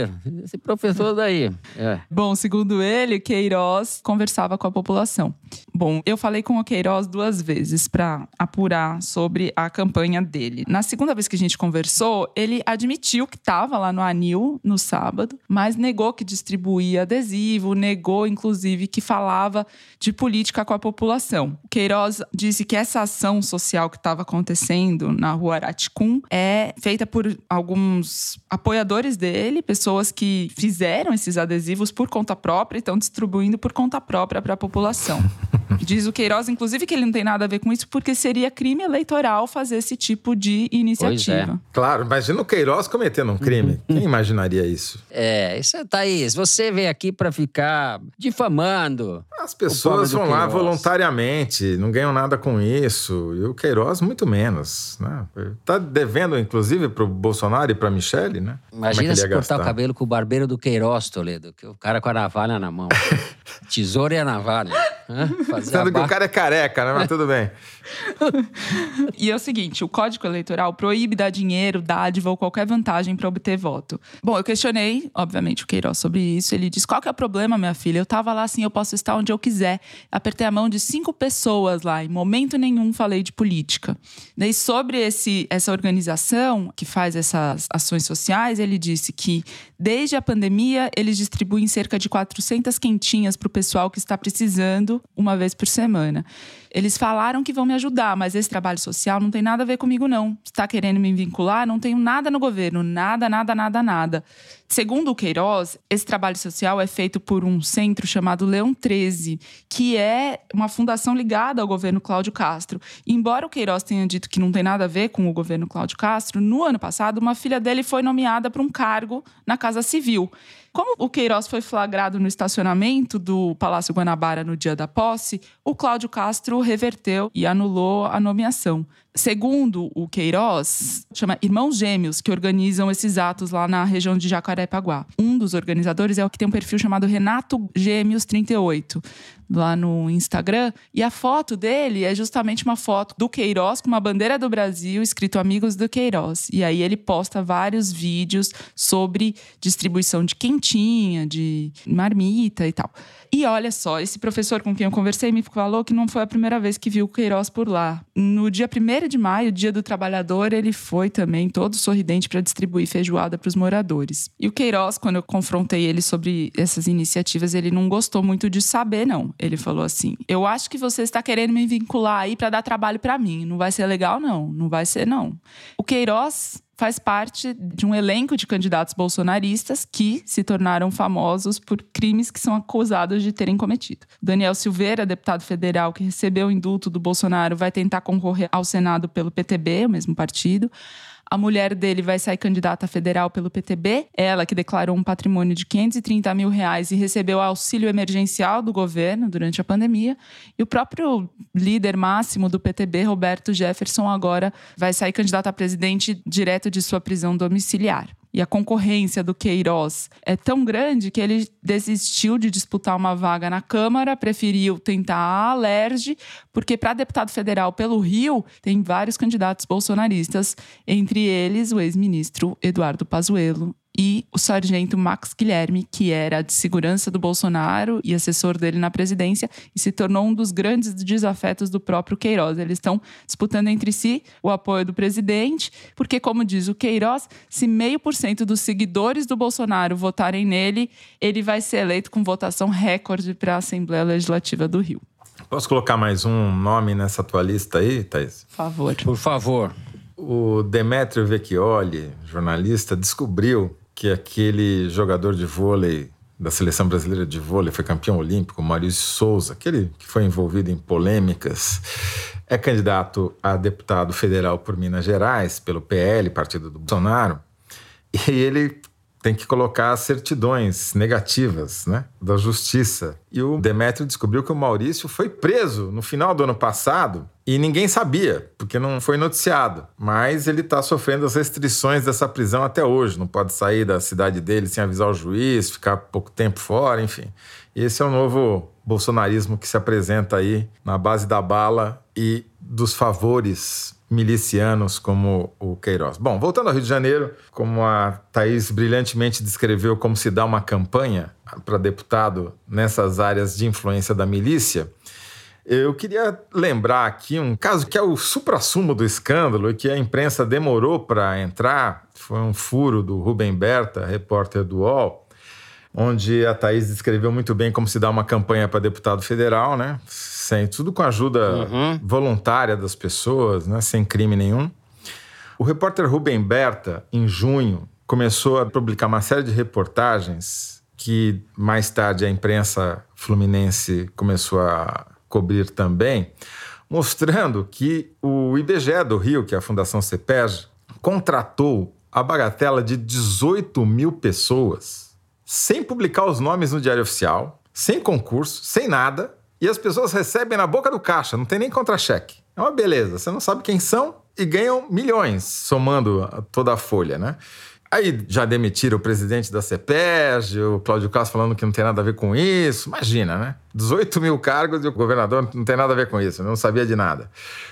esse professor daí. É. Bom, segundo ele, Queiroz conversava com a população. Bom, eu falei com o Queiroz duas vezes para apurar sobre a campanha dele. Na segunda vez que a gente conversou, ele admitiu que estava lá no Anil no sábado, mas negou que distribuía adesivo, negou inclusive que falava de política com a população. População. O Queiroz disse que essa ação social que estava acontecendo na rua Araticum é feita por alguns apoiadores dele, pessoas que fizeram esses adesivos por conta própria e estão distribuindo por conta própria para a população. Diz o Queiroz, inclusive, que ele não tem nada a ver com isso, porque seria crime eleitoral fazer esse tipo de iniciativa. É. Claro, imagina o Queiroz cometendo um crime. Quem imaginaria isso? É, isso é, Thaís, você veio aqui para ficar difamando. As pessoas vão lá voluntariamente, não ganham nada com isso. E o Queiroz, muito menos. Né? Tá devendo, inclusive, para o Bolsonaro e para Michele, né? Imagina é se cortar gastar? o cabelo com o barbeiro do Queiroz, Toledo, que o cara com a navalha na mão. Tesoura e a navalha. A Sendo que o cara é careca, né? Mas tudo bem. E é o seguinte: o Código Eleitoral proíbe dar dinheiro, dádiva ou qualquer vantagem para obter voto. Bom, eu questionei, obviamente, o Queiroz sobre isso. Ele disse: qual que é o problema, minha filha? Eu tava lá assim, eu posso estar onde eu quiser. Apertei a mão de cinco pessoas lá, em momento nenhum falei de política. Daí, sobre esse, essa organização que faz essas ações sociais, ele disse que desde a pandemia eles distribuem cerca de 400 quentinhas para o pessoal que está precisando uma vez por semana. Eles falaram que vão me ajudar, mas esse trabalho social não tem nada a ver comigo, não. Está querendo me vincular? Não tenho nada no governo. Nada, nada, nada, nada. Segundo o Queiroz, esse trabalho social é feito por um centro chamado Leão 13, que é uma fundação ligada ao governo Cláudio Castro. Embora o Queiroz tenha dito que não tem nada a ver com o governo Cláudio Castro, no ano passado, uma filha dele foi nomeada para um cargo na Casa Civil. Como o Queiroz foi flagrado no estacionamento do Palácio Guanabara no dia da posse, o Cláudio Castro reverteu e anulou a nomeação. Segundo o Queiroz, chama Irmãos Gêmeos, que organizam esses atos lá na região de Jacarepaguá. Um dos organizadores é o que tem um perfil chamado Renato Gêmeos 38, lá no Instagram. E a foto dele é justamente uma foto do Queiroz com uma bandeira do Brasil escrito Amigos do Queiroz. E aí ele posta vários vídeos sobre distribuição de quentinha, de marmita e tal. E olha só, esse professor com quem eu conversei me falou que não foi a primeira vez que viu o Queiroz por lá. No dia 1 de maio, dia do trabalhador, ele foi também todo sorridente para distribuir feijoada para os moradores. E o Queiroz, quando eu confrontei ele sobre essas iniciativas, ele não gostou muito de saber, não. Ele falou assim: Eu acho que você está querendo me vincular aí para dar trabalho para mim. Não vai ser legal, não. Não vai ser, não. O Queiroz faz parte de um elenco de candidatos bolsonaristas que se tornaram famosos por crimes que são acusados de terem cometido. Daniel Silveira, deputado federal que recebeu o indulto do Bolsonaro, vai tentar concorrer ao Senado pelo PTB, o mesmo partido. A mulher dele vai sair candidata federal pelo PTB. Ela que declarou um patrimônio de 530 mil reais e recebeu auxílio emergencial do governo durante a pandemia. E o próprio líder máximo do PTB, Roberto Jefferson, agora vai sair candidato a presidente direto de sua prisão domiciliar. E a concorrência do Queiroz é tão grande que ele desistiu de disputar uma vaga na Câmara, preferiu tentar a Alerj, porque para deputado federal pelo Rio tem vários candidatos bolsonaristas, entre eles o ex-ministro Eduardo Pazuello e o sargento Max Guilherme, que era de segurança do Bolsonaro e assessor dele na presidência, e se tornou um dos grandes desafetos do próprio Queiroz. Eles estão disputando entre si o apoio do presidente, porque, como diz o Queiroz, se meio por cento dos seguidores do Bolsonaro votarem nele, ele vai ser eleito com votação recorde para a Assembleia Legislativa do Rio. Posso colocar mais um nome nessa tua lista aí, Thaís? Por favor. Por favor. O Demetrio Vecchioli, jornalista, descobriu que aquele jogador de vôlei da seleção brasileira de vôlei, foi campeão olímpico, Maurício Souza, aquele que foi envolvido em polêmicas, é candidato a deputado federal por Minas Gerais, pelo PL, partido do Bolsonaro, e ele tem que colocar certidões negativas né, da justiça. E o Demétrio descobriu que o Maurício foi preso no final do ano passado e ninguém sabia, porque não foi noticiado. Mas ele está sofrendo as restrições dessa prisão até hoje. Não pode sair da cidade dele sem avisar o juiz, ficar pouco tempo fora, enfim. Esse é o novo bolsonarismo que se apresenta aí na base da bala e dos favores milicianos como o Queiroz. Bom, voltando ao Rio de Janeiro, como a Thaís brilhantemente descreveu como se dá uma campanha para deputado nessas áreas de influência da milícia, eu queria lembrar aqui um caso que é o suprassumo do escândalo e que a imprensa demorou para entrar. Foi um furo do Rubem Berta, repórter do UOL, onde a Thaís descreveu muito bem como se dá uma campanha para deputado federal, né? Sem, tudo com a ajuda uhum. voluntária das pessoas, né? sem crime nenhum. O repórter Rubem Berta, em junho, começou a publicar uma série de reportagens que mais tarde a imprensa fluminense começou a cobrir também, mostrando que o IBGE do Rio, que é a Fundação CEPEG, contratou a bagatela de 18 mil pessoas, sem publicar os nomes no Diário Oficial, sem concurso, sem nada, e as pessoas recebem na boca do caixa, não tem nem contra-cheque. É uma beleza, você não sabe quem são e ganham milhões somando toda a folha, né? Aí já demitiram o presidente da CEPEG, o Cláudio Castro falando que não tem nada a ver com isso. Imagina, né? 18 mil cargos e o governador não tem nada a ver com isso, não sabia de nada.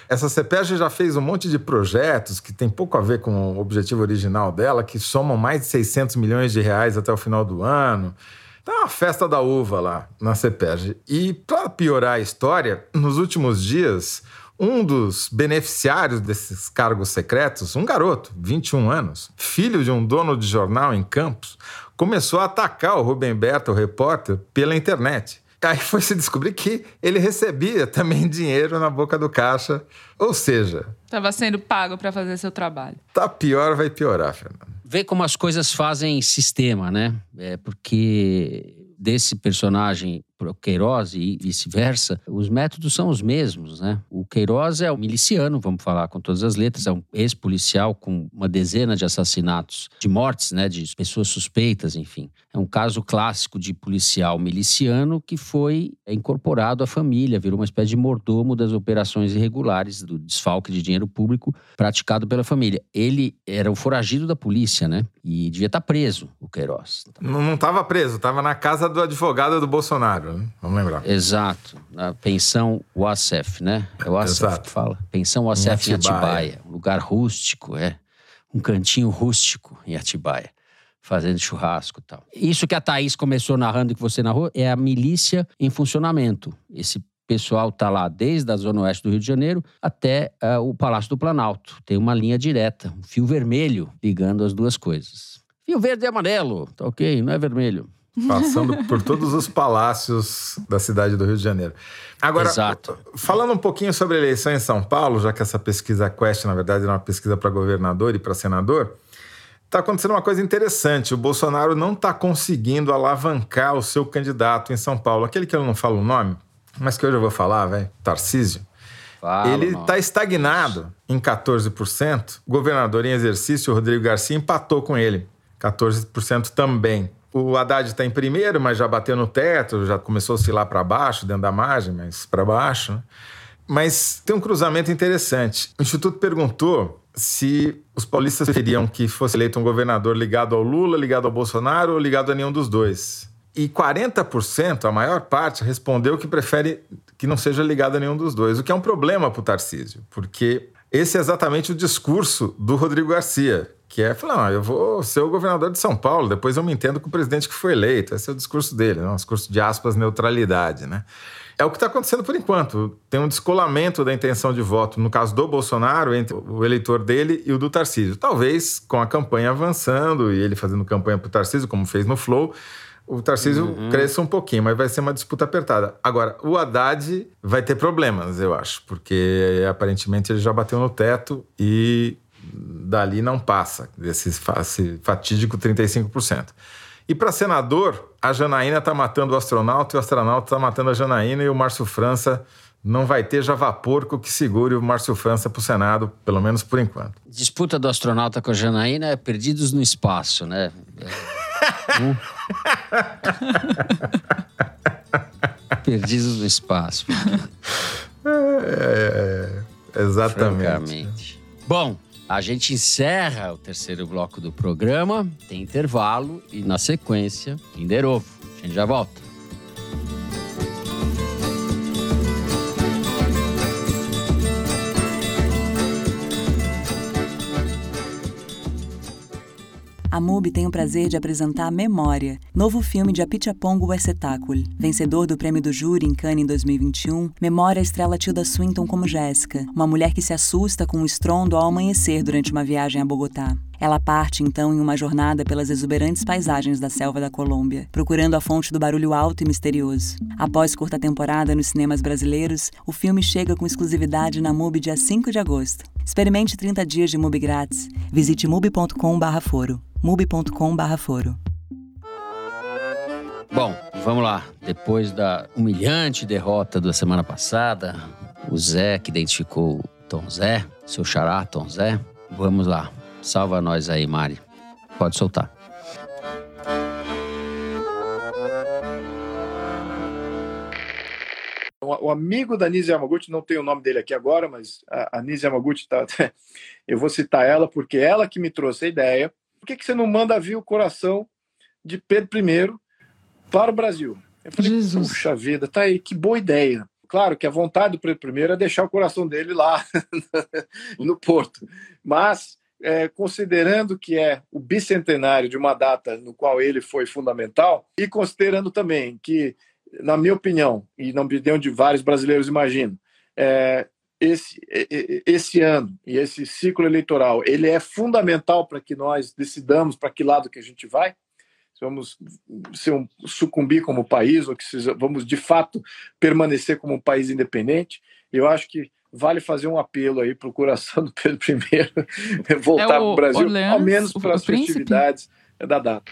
Essa CEPEG já fez um monte de projetos que tem pouco a ver com o objetivo original dela, que somam mais de 600 milhões de reais até o final do ano. Tá uma festa da uva lá na CEPEG. E para piorar a história, nos últimos dias, um dos beneficiários desses cargos secretos, um garoto, 21 anos, filho de um dono de jornal em Campos, começou a atacar o Rubem Berta, o repórter, pela internet. Aí foi se descobrir que ele recebia também dinheiro na boca do caixa. Ou seja. Estava sendo pago para fazer seu trabalho. Tá pior, vai piorar, Fernando. Vê como as coisas fazem sistema, né? É porque desse personagem para o Queiroz e vice-versa, os métodos são os mesmos, né? O Queiroz é um miliciano, vamos falar com todas as letras, é um ex-policial com uma dezena de assassinatos, de mortes, né, de pessoas suspeitas, enfim. É um caso clássico de policial miliciano que foi incorporado à família, virou uma espécie de mordomo das operações irregulares, do desfalque de dinheiro público praticado pela família. Ele era o foragido da polícia, né? E devia estar preso, o Queiroz. Não estava preso, estava na casa do advogado do Bolsonaro né? Vamos lembrar. Exato. A pensão Wassef, né? É o Wassef que fala. Pensão Wassef em Atibaia. em Atibaia. Um lugar rústico, é. Um cantinho rústico em Atibaia. Fazendo churrasco e tal. Isso que a Thaís começou narrando e que você narrou é a milícia em funcionamento. Esse pessoal está lá desde a zona oeste do Rio de Janeiro até uh, o Palácio do Planalto. Tem uma linha direta, um fio vermelho ligando as duas coisas. Fio verde e amarelo, tá ok? Não é vermelho passando por todos os palácios da cidade do Rio de Janeiro. Agora, Exato. falando um pouquinho sobre a eleição em São Paulo, já que essa pesquisa Quest, na verdade, é uma pesquisa para governador e para senador, está acontecendo uma coisa interessante. O Bolsonaro não está conseguindo alavancar o seu candidato em São Paulo. Aquele que eu não falo o nome, mas que hoje eu vou falar, velho, Tarcísio. Fala, ele está estagnado em 14%. O governador em exercício, Rodrigo Garcia, empatou com ele. 14% também. O Haddad está em primeiro, mas já bateu no teto, já começou a oscilar para baixo, dentro da margem, mas para baixo. Né? Mas tem um cruzamento interessante. O Instituto perguntou se os paulistas queriam que fosse eleito um governador ligado ao Lula, ligado ao Bolsonaro ou ligado a nenhum dos dois. E 40%, a maior parte, respondeu que prefere que não seja ligado a nenhum dos dois, o que é um problema para o Tarcísio, porque esse é exatamente o discurso do Rodrigo Garcia, que é falar, não, eu vou ser o governador de São Paulo, depois eu me entendo com o presidente que foi eleito. Esse é o discurso dele, né? um discurso de aspas, neutralidade, né? É o que está acontecendo por enquanto. Tem um descolamento da intenção de voto, no caso do Bolsonaro, entre o eleitor dele e o do Tarcísio. Talvez com a campanha avançando e ele fazendo campanha para o Tarcísio, como fez no Flow, o Tarcísio uhum. cresça um pouquinho, mas vai ser uma disputa apertada. Agora, o Haddad vai ter problemas, eu acho, porque aparentemente ele já bateu no teto e dali não passa, desse fatídico 35%. E para senador, a Janaína está matando o astronauta e o astronauta está matando a Janaína e o Márcio França não vai ter javaporco que segure o Márcio França para o Senado, pelo menos por enquanto. Disputa do astronauta com a Janaína é perdidos no espaço, né? É... perdidos no espaço. É, é, exatamente. Francamente. Bom, a gente encerra o terceiro bloco do programa, tem intervalo e na sequência, Kinder Ovo. A gente já volta. A MUBI tem o prazer de apresentar Memória, novo filme de Apichapongo Espetáculo. Vencedor do prêmio do júri em Cannes em 2021, Memória estrela Tilda Swinton como Jéssica, uma mulher que se assusta com o estrondo ao amanhecer durante uma viagem a Bogotá. Ela parte então em uma jornada pelas exuberantes paisagens da selva da Colômbia, procurando a fonte do barulho alto e misterioso. Após curta temporada nos cinemas brasileiros, o filme chega com exclusividade na MUBI dia 5 de agosto. Experimente 30 dias de MUBI grátis. Visite mubi.com/foro. mubi.com/foro. Bom, vamos lá. Depois da humilhante derrota da semana passada, o Zé, que identificou Tom Zé, seu xará Tom Zé, vamos lá. Salva nós aí, Mari. Pode soltar. O amigo da Nise Yamaguchi, não tenho o nome dele aqui agora, mas a, a Nise Yamaguchi, tá, eu vou citar ela porque ela que me trouxe a ideia. Por que, que você não manda vir o coração de Pedro I para o Brasil? Eu falei, Jesus. puxa vida, tá aí, que boa ideia. Claro que a vontade do Pedro I é deixar o coração dele lá no Porto, mas é, considerando que é o bicentenário de uma data no qual ele foi fundamental e considerando também que, na minha opinião, e na opinião de vários brasileiros imagino, é, esse, esse ano e esse ciclo eleitoral ele é fundamental para que nós decidamos para que lado que a gente vai? Se vamos se um, sucumbir como país ou que se, vamos de fato permanecer como um país independente? Eu acho que vale fazer um apelo aí para o coração do Pedro I voltar É para o Brasil, Orleans, ao menos para as festividades da data.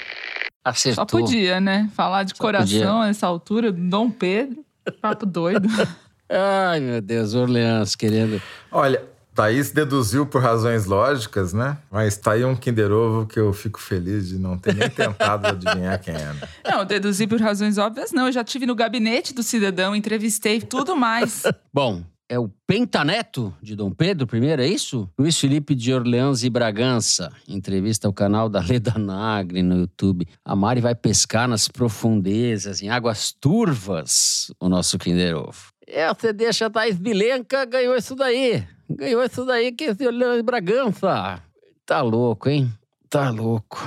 Acertou. Só podia, né? Falar de Só coração podia. nessa altura, do Dom Pedro. Papo doido. Ai, meu Deus, Orleans querendo. Olha, Thaís deduziu por razões lógicas, né? Mas tá aí um Kinder Ovo que eu fico feliz de não ter nem tentado adivinhar quem é. Não, eu deduzi por razões óbvias, não. Eu já tive no gabinete do cidadão, entrevistei tudo mais. Bom, é o pentaneto de Dom Pedro I, é isso? Luiz Felipe de Orleans e Bragança. Entrevista ao canal da Leda Nagre no YouTube. A Mari vai pescar nas profundezas, em águas turvas, o nosso Kinder Ovo. É, você deixa a Thaís Bilenca, ganhou isso daí. Ganhou isso daí que esse Orleans e Bragança. Tá louco, hein? Tá louco.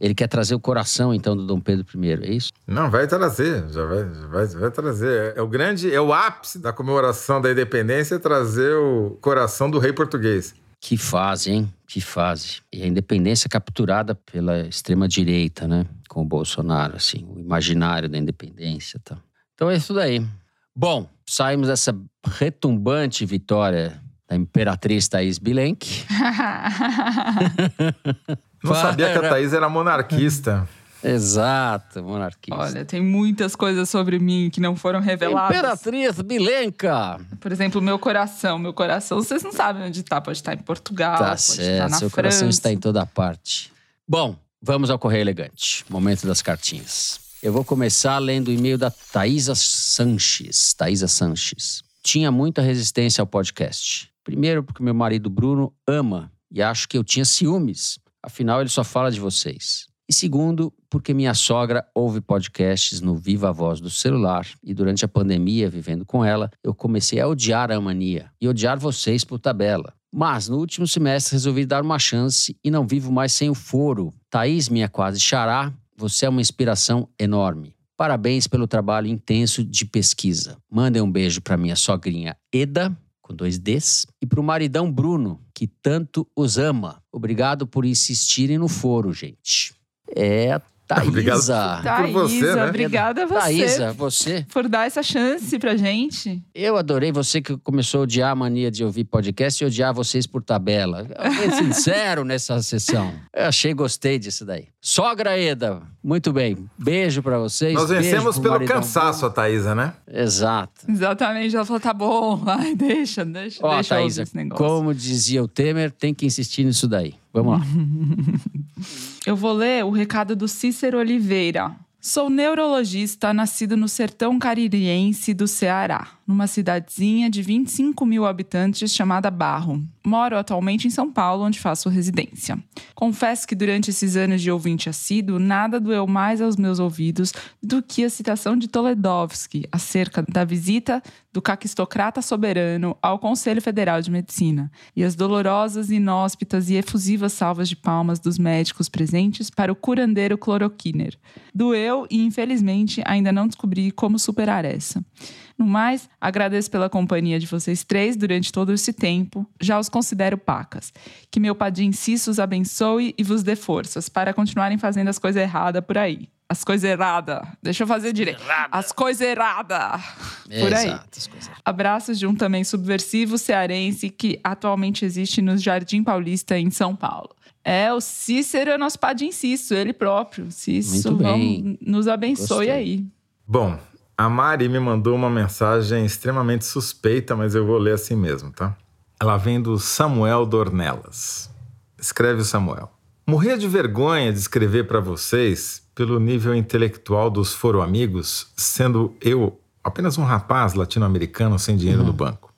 Ele quer trazer o coração, então, do Dom Pedro I, é isso? Não, vai trazer, já vai, vai, vai trazer. É o grande, é o ápice da comemoração da independência é trazer o coração do rei português. Que fase, hein? Que fase. E a independência capturada pela extrema-direita, né? Com o Bolsonaro, assim, o imaginário da independência e tal. Então é isso daí. Bom, saímos dessa retumbante vitória da imperatriz Thaís Bilenque. Não sabia que a Thaís era monarquista. Exato, monarquista. Olha, tem muitas coisas sobre mim que não foram reveladas. Imperatriz Bilenca! Por exemplo, meu coração. Meu coração, vocês não sabem onde tá. Pode estar em Portugal, Tá pode estar certo, na seu França. coração está em toda parte. Bom, vamos ao Correio Elegante. Momento das cartinhas. Eu vou começar lendo o e-mail da Thaisa Sanches. Thaisa Sanches. Tinha muita resistência ao podcast. Primeiro, porque meu marido Bruno ama e acho que eu tinha ciúmes. Afinal, ele só fala de vocês. E segundo, porque minha sogra ouve podcasts no Viva Voz do celular e durante a pandemia, vivendo com ela, eu comecei a odiar a mania e odiar vocês por tabela. Mas no último semestre resolvi dar uma chance e não vivo mais sem o foro. Thaís, minha quase xará, você é uma inspiração enorme. Parabéns pelo trabalho intenso de pesquisa. Mandem um beijo para minha sogrinha Eda, com dois Ds, e para o maridão Bruno, que tanto os ama. Obrigado por insistirem no foro, gente. É a Obrigado Thaísa. por você, Thaísa, né? obrigada a você Thaísa, você. por dar essa chance pra gente. Eu adorei você que começou a odiar a mania de ouvir podcast e odiar vocês por tabela. Bem sincero nessa sessão. Eu achei, gostei disso daí. Sogra Eda, muito bem. Beijo pra vocês. Nós vencemos pelo maridão cansaço, a Thaísa, né? Exato. Exatamente. Ela falou: tá bom, vai, deixa, deixa, Ó, deixa eu Thaísa, esse negócio. como dizia o Temer, tem que insistir nisso daí. Vamos lá. Eu vou ler o recado do Cícero Oliveira. Sou neurologista, nascido no sertão caririense do Ceará, numa cidadezinha de 25 mil habitantes chamada Barro. Moro atualmente em São Paulo, onde faço residência. Confesso que durante esses anos de ouvinte assíduo, nada doeu mais aos meus ouvidos do que a citação de Toledovsky acerca da visita do caquistocrata soberano ao Conselho Federal de Medicina e as dolorosas, inóspitas e efusivas salvas de palmas dos médicos presentes para o curandeiro cloroquiner. Doeu e, infelizmente, ainda não descobri como superar essa. No mais, Agradeço pela companhia de vocês três durante todo esse tempo. Já os considero pacas. Que meu Padim Cisso os abençoe e vos dê forças para continuarem fazendo as coisas erradas por aí. As coisas erradas. Deixa eu fazer direito. As coisas erradas. Por aí. Exato. Abraços de um também subversivo cearense que atualmente existe no Jardim Paulista, em São Paulo. É, o Cícero é nosso Padim Cisso, ele próprio. Cisso, Muito bem. vamos- nos abençoe Gostei. aí. Bom, a Mari me mandou uma mensagem extremamente suspeita, mas eu vou ler assim mesmo, tá? Ela vem do Samuel Dornelas. Escreve o Samuel. Morria de vergonha de escrever para vocês pelo nível intelectual dos foro amigos, sendo eu apenas um rapaz latino-americano sem dinheiro no banco.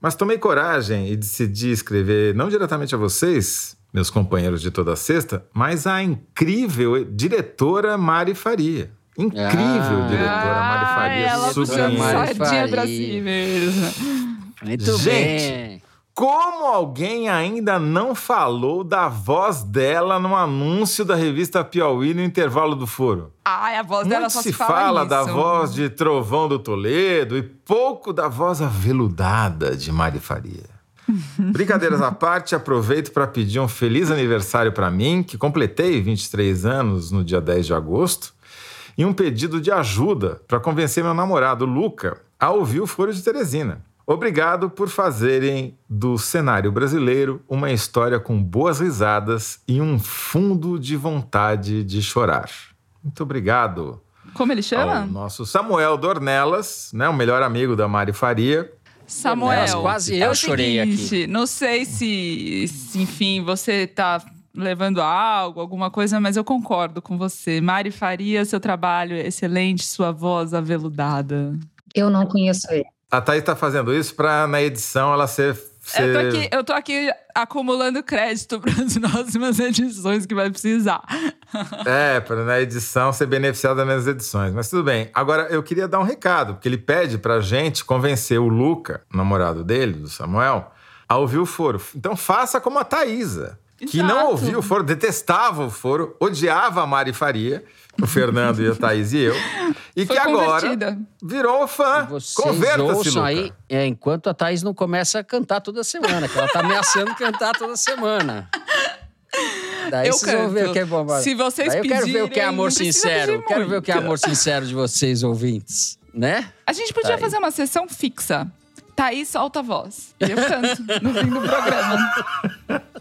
Mas tomei coragem e decidi escrever não diretamente a vocês, meus companheiros de toda sexta, mas à incrível diretora Mari Faria. Incrível Ah. diretora Mari Faria. ela sublinhei. Mari Faria. si mesmo. Muito Gente, bem. Como alguém ainda não falou da voz dela no anúncio da revista Piauí no intervalo do foro? Ai, a voz dela Muito só se se fala, fala da voz de Trovão do Toledo e pouco da voz aveludada de Mari Faria. Brincadeiras à parte, aproveito para pedir um feliz aniversário para mim, que completei 23 anos no dia 10 de agosto, e um pedido de ajuda para convencer meu namorado Luca a ouvir o Foro de Teresina. Obrigado por fazerem do cenário brasileiro uma história com boas risadas e um fundo de vontade de chorar. Muito obrigado Como ele ao chama? nosso Samuel Dornelas, né, o melhor amigo da Mari Faria. Samuel. Quase é eu o chorei seguinte, Não sei se, se, enfim, você tá levando algo, alguma coisa, mas eu concordo com você. Mari Faria, seu trabalho é excelente, sua voz aveludada. Eu não conheço ele. A Thaís está fazendo isso para na edição ela ser. ser... Eu, tô aqui, eu tô aqui acumulando crédito para as próximas edições que vai precisar. É, para na edição ser beneficiado das minhas edições. Mas tudo bem. Agora, eu queria dar um recado, porque ele pede pra gente convencer o Luca, namorado dele, do Samuel, a ouvir o foro. Então faça como a Que não ouvia o foro, detestava o foro, odiava a Mari Faria, o Fernando e a Thaís e eu, e Foi que agora convertida. virou fã. Vocês Converta-se, aí, é, enquanto a Thaís não começa a cantar toda semana, que ela tá ameaçando cantar toda semana. Daí Eu vocês vão ver canto. o que é bom. Se vocês Daí eu quero ver o que é amor sincero. Quero ver o que é amor sincero de vocês, ouvintes. Né? A gente podia Tá aí. fazer uma sessão fixa. Thaís solta a voz. E eu canto no fim do programa.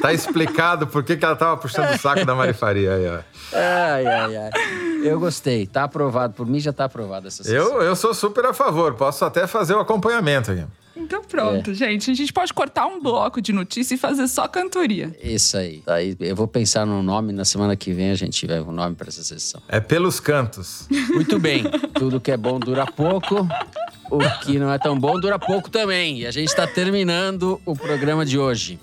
Tá explicado por que, que ela tava puxando o saco da Mari Faria. Aí, ó. Ai, ai, ai. Eu gostei. Tá aprovado. Por mim já tá aprovado essa sessão. Eu, eu sou super a favor, posso até fazer o acompanhamento aqui. Então pronto, É. gente. A gente pode cortar um bloco de notícia e fazer só cantoria. Isso aí. Daí eu vou pensar no nome. Na semana que vem a gente tiver um nome para essa sessão. É pelos cantos. Muito bem. Tudo que é bom dura pouco. O que não é tão bom dura pouco também. E a gente está terminando o programa de hoje.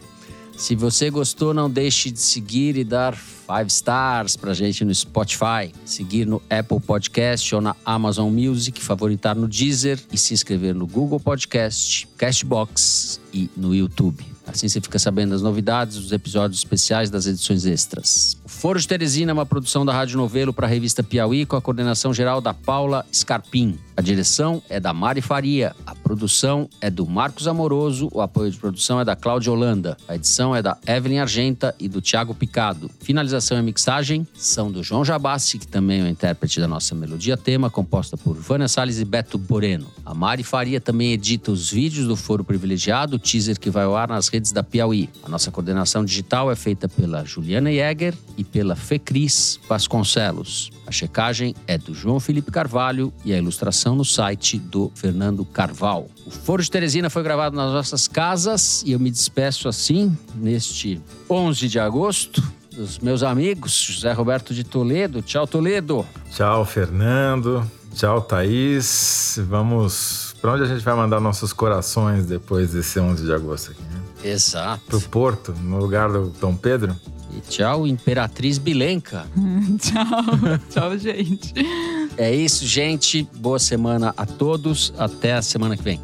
Se você gostou, não deixe de seguir e dar five stars pra gente no Spotify, seguir no Apple Podcast ou na Amazon Music, favoritar no Deezer e se inscrever no Google Podcast, Castbox e no YouTube. Assim você fica sabendo das novidades, dos episódios especiais das edições extras. O Foro de Teresina é uma produção da Rádio Novelo para a revista Piauí com a coordenação geral da Paula Scarpim. A direção é da Mari Faria. A produção é do Marcos Amoroso. O apoio de produção é da Cláudia Holanda. A edição é da Evelyn Argenta e do Tiago Picado. Finalização e mixagem são do João Jabassi, que também é o intérprete da nossa melodia tema, composta por Vânia Salles e Beto Boreno. A Mari Faria também edita os vídeos do Foro Privilegiado, teaser que vai ao ar nas redes da Piauí. A nossa coordenação digital é feita pela Juliana Jäger e pela Fecris Vasconcelos. A checagem é do João Felipe Carvalho e a ilustração no site do Fernando Carval. O Foro de Teresina foi gravado nas nossas casas e eu me despeço assim, neste 11 de agosto, dos meus amigos, José Roberto de Toledo. Tchau, Toledo. Tchau, Fernando. Tchau, Thaís. Vamos. Pra onde a gente vai mandar nossos corações depois desse 11 de agosto aqui? Né? Exato. Pro Porto, no lugar do Dom Pedro? E tchau, Imperatriz Bilenca. Tchau. Tchau, gente. É isso, gente. Boa semana a todos. Até a semana que vem.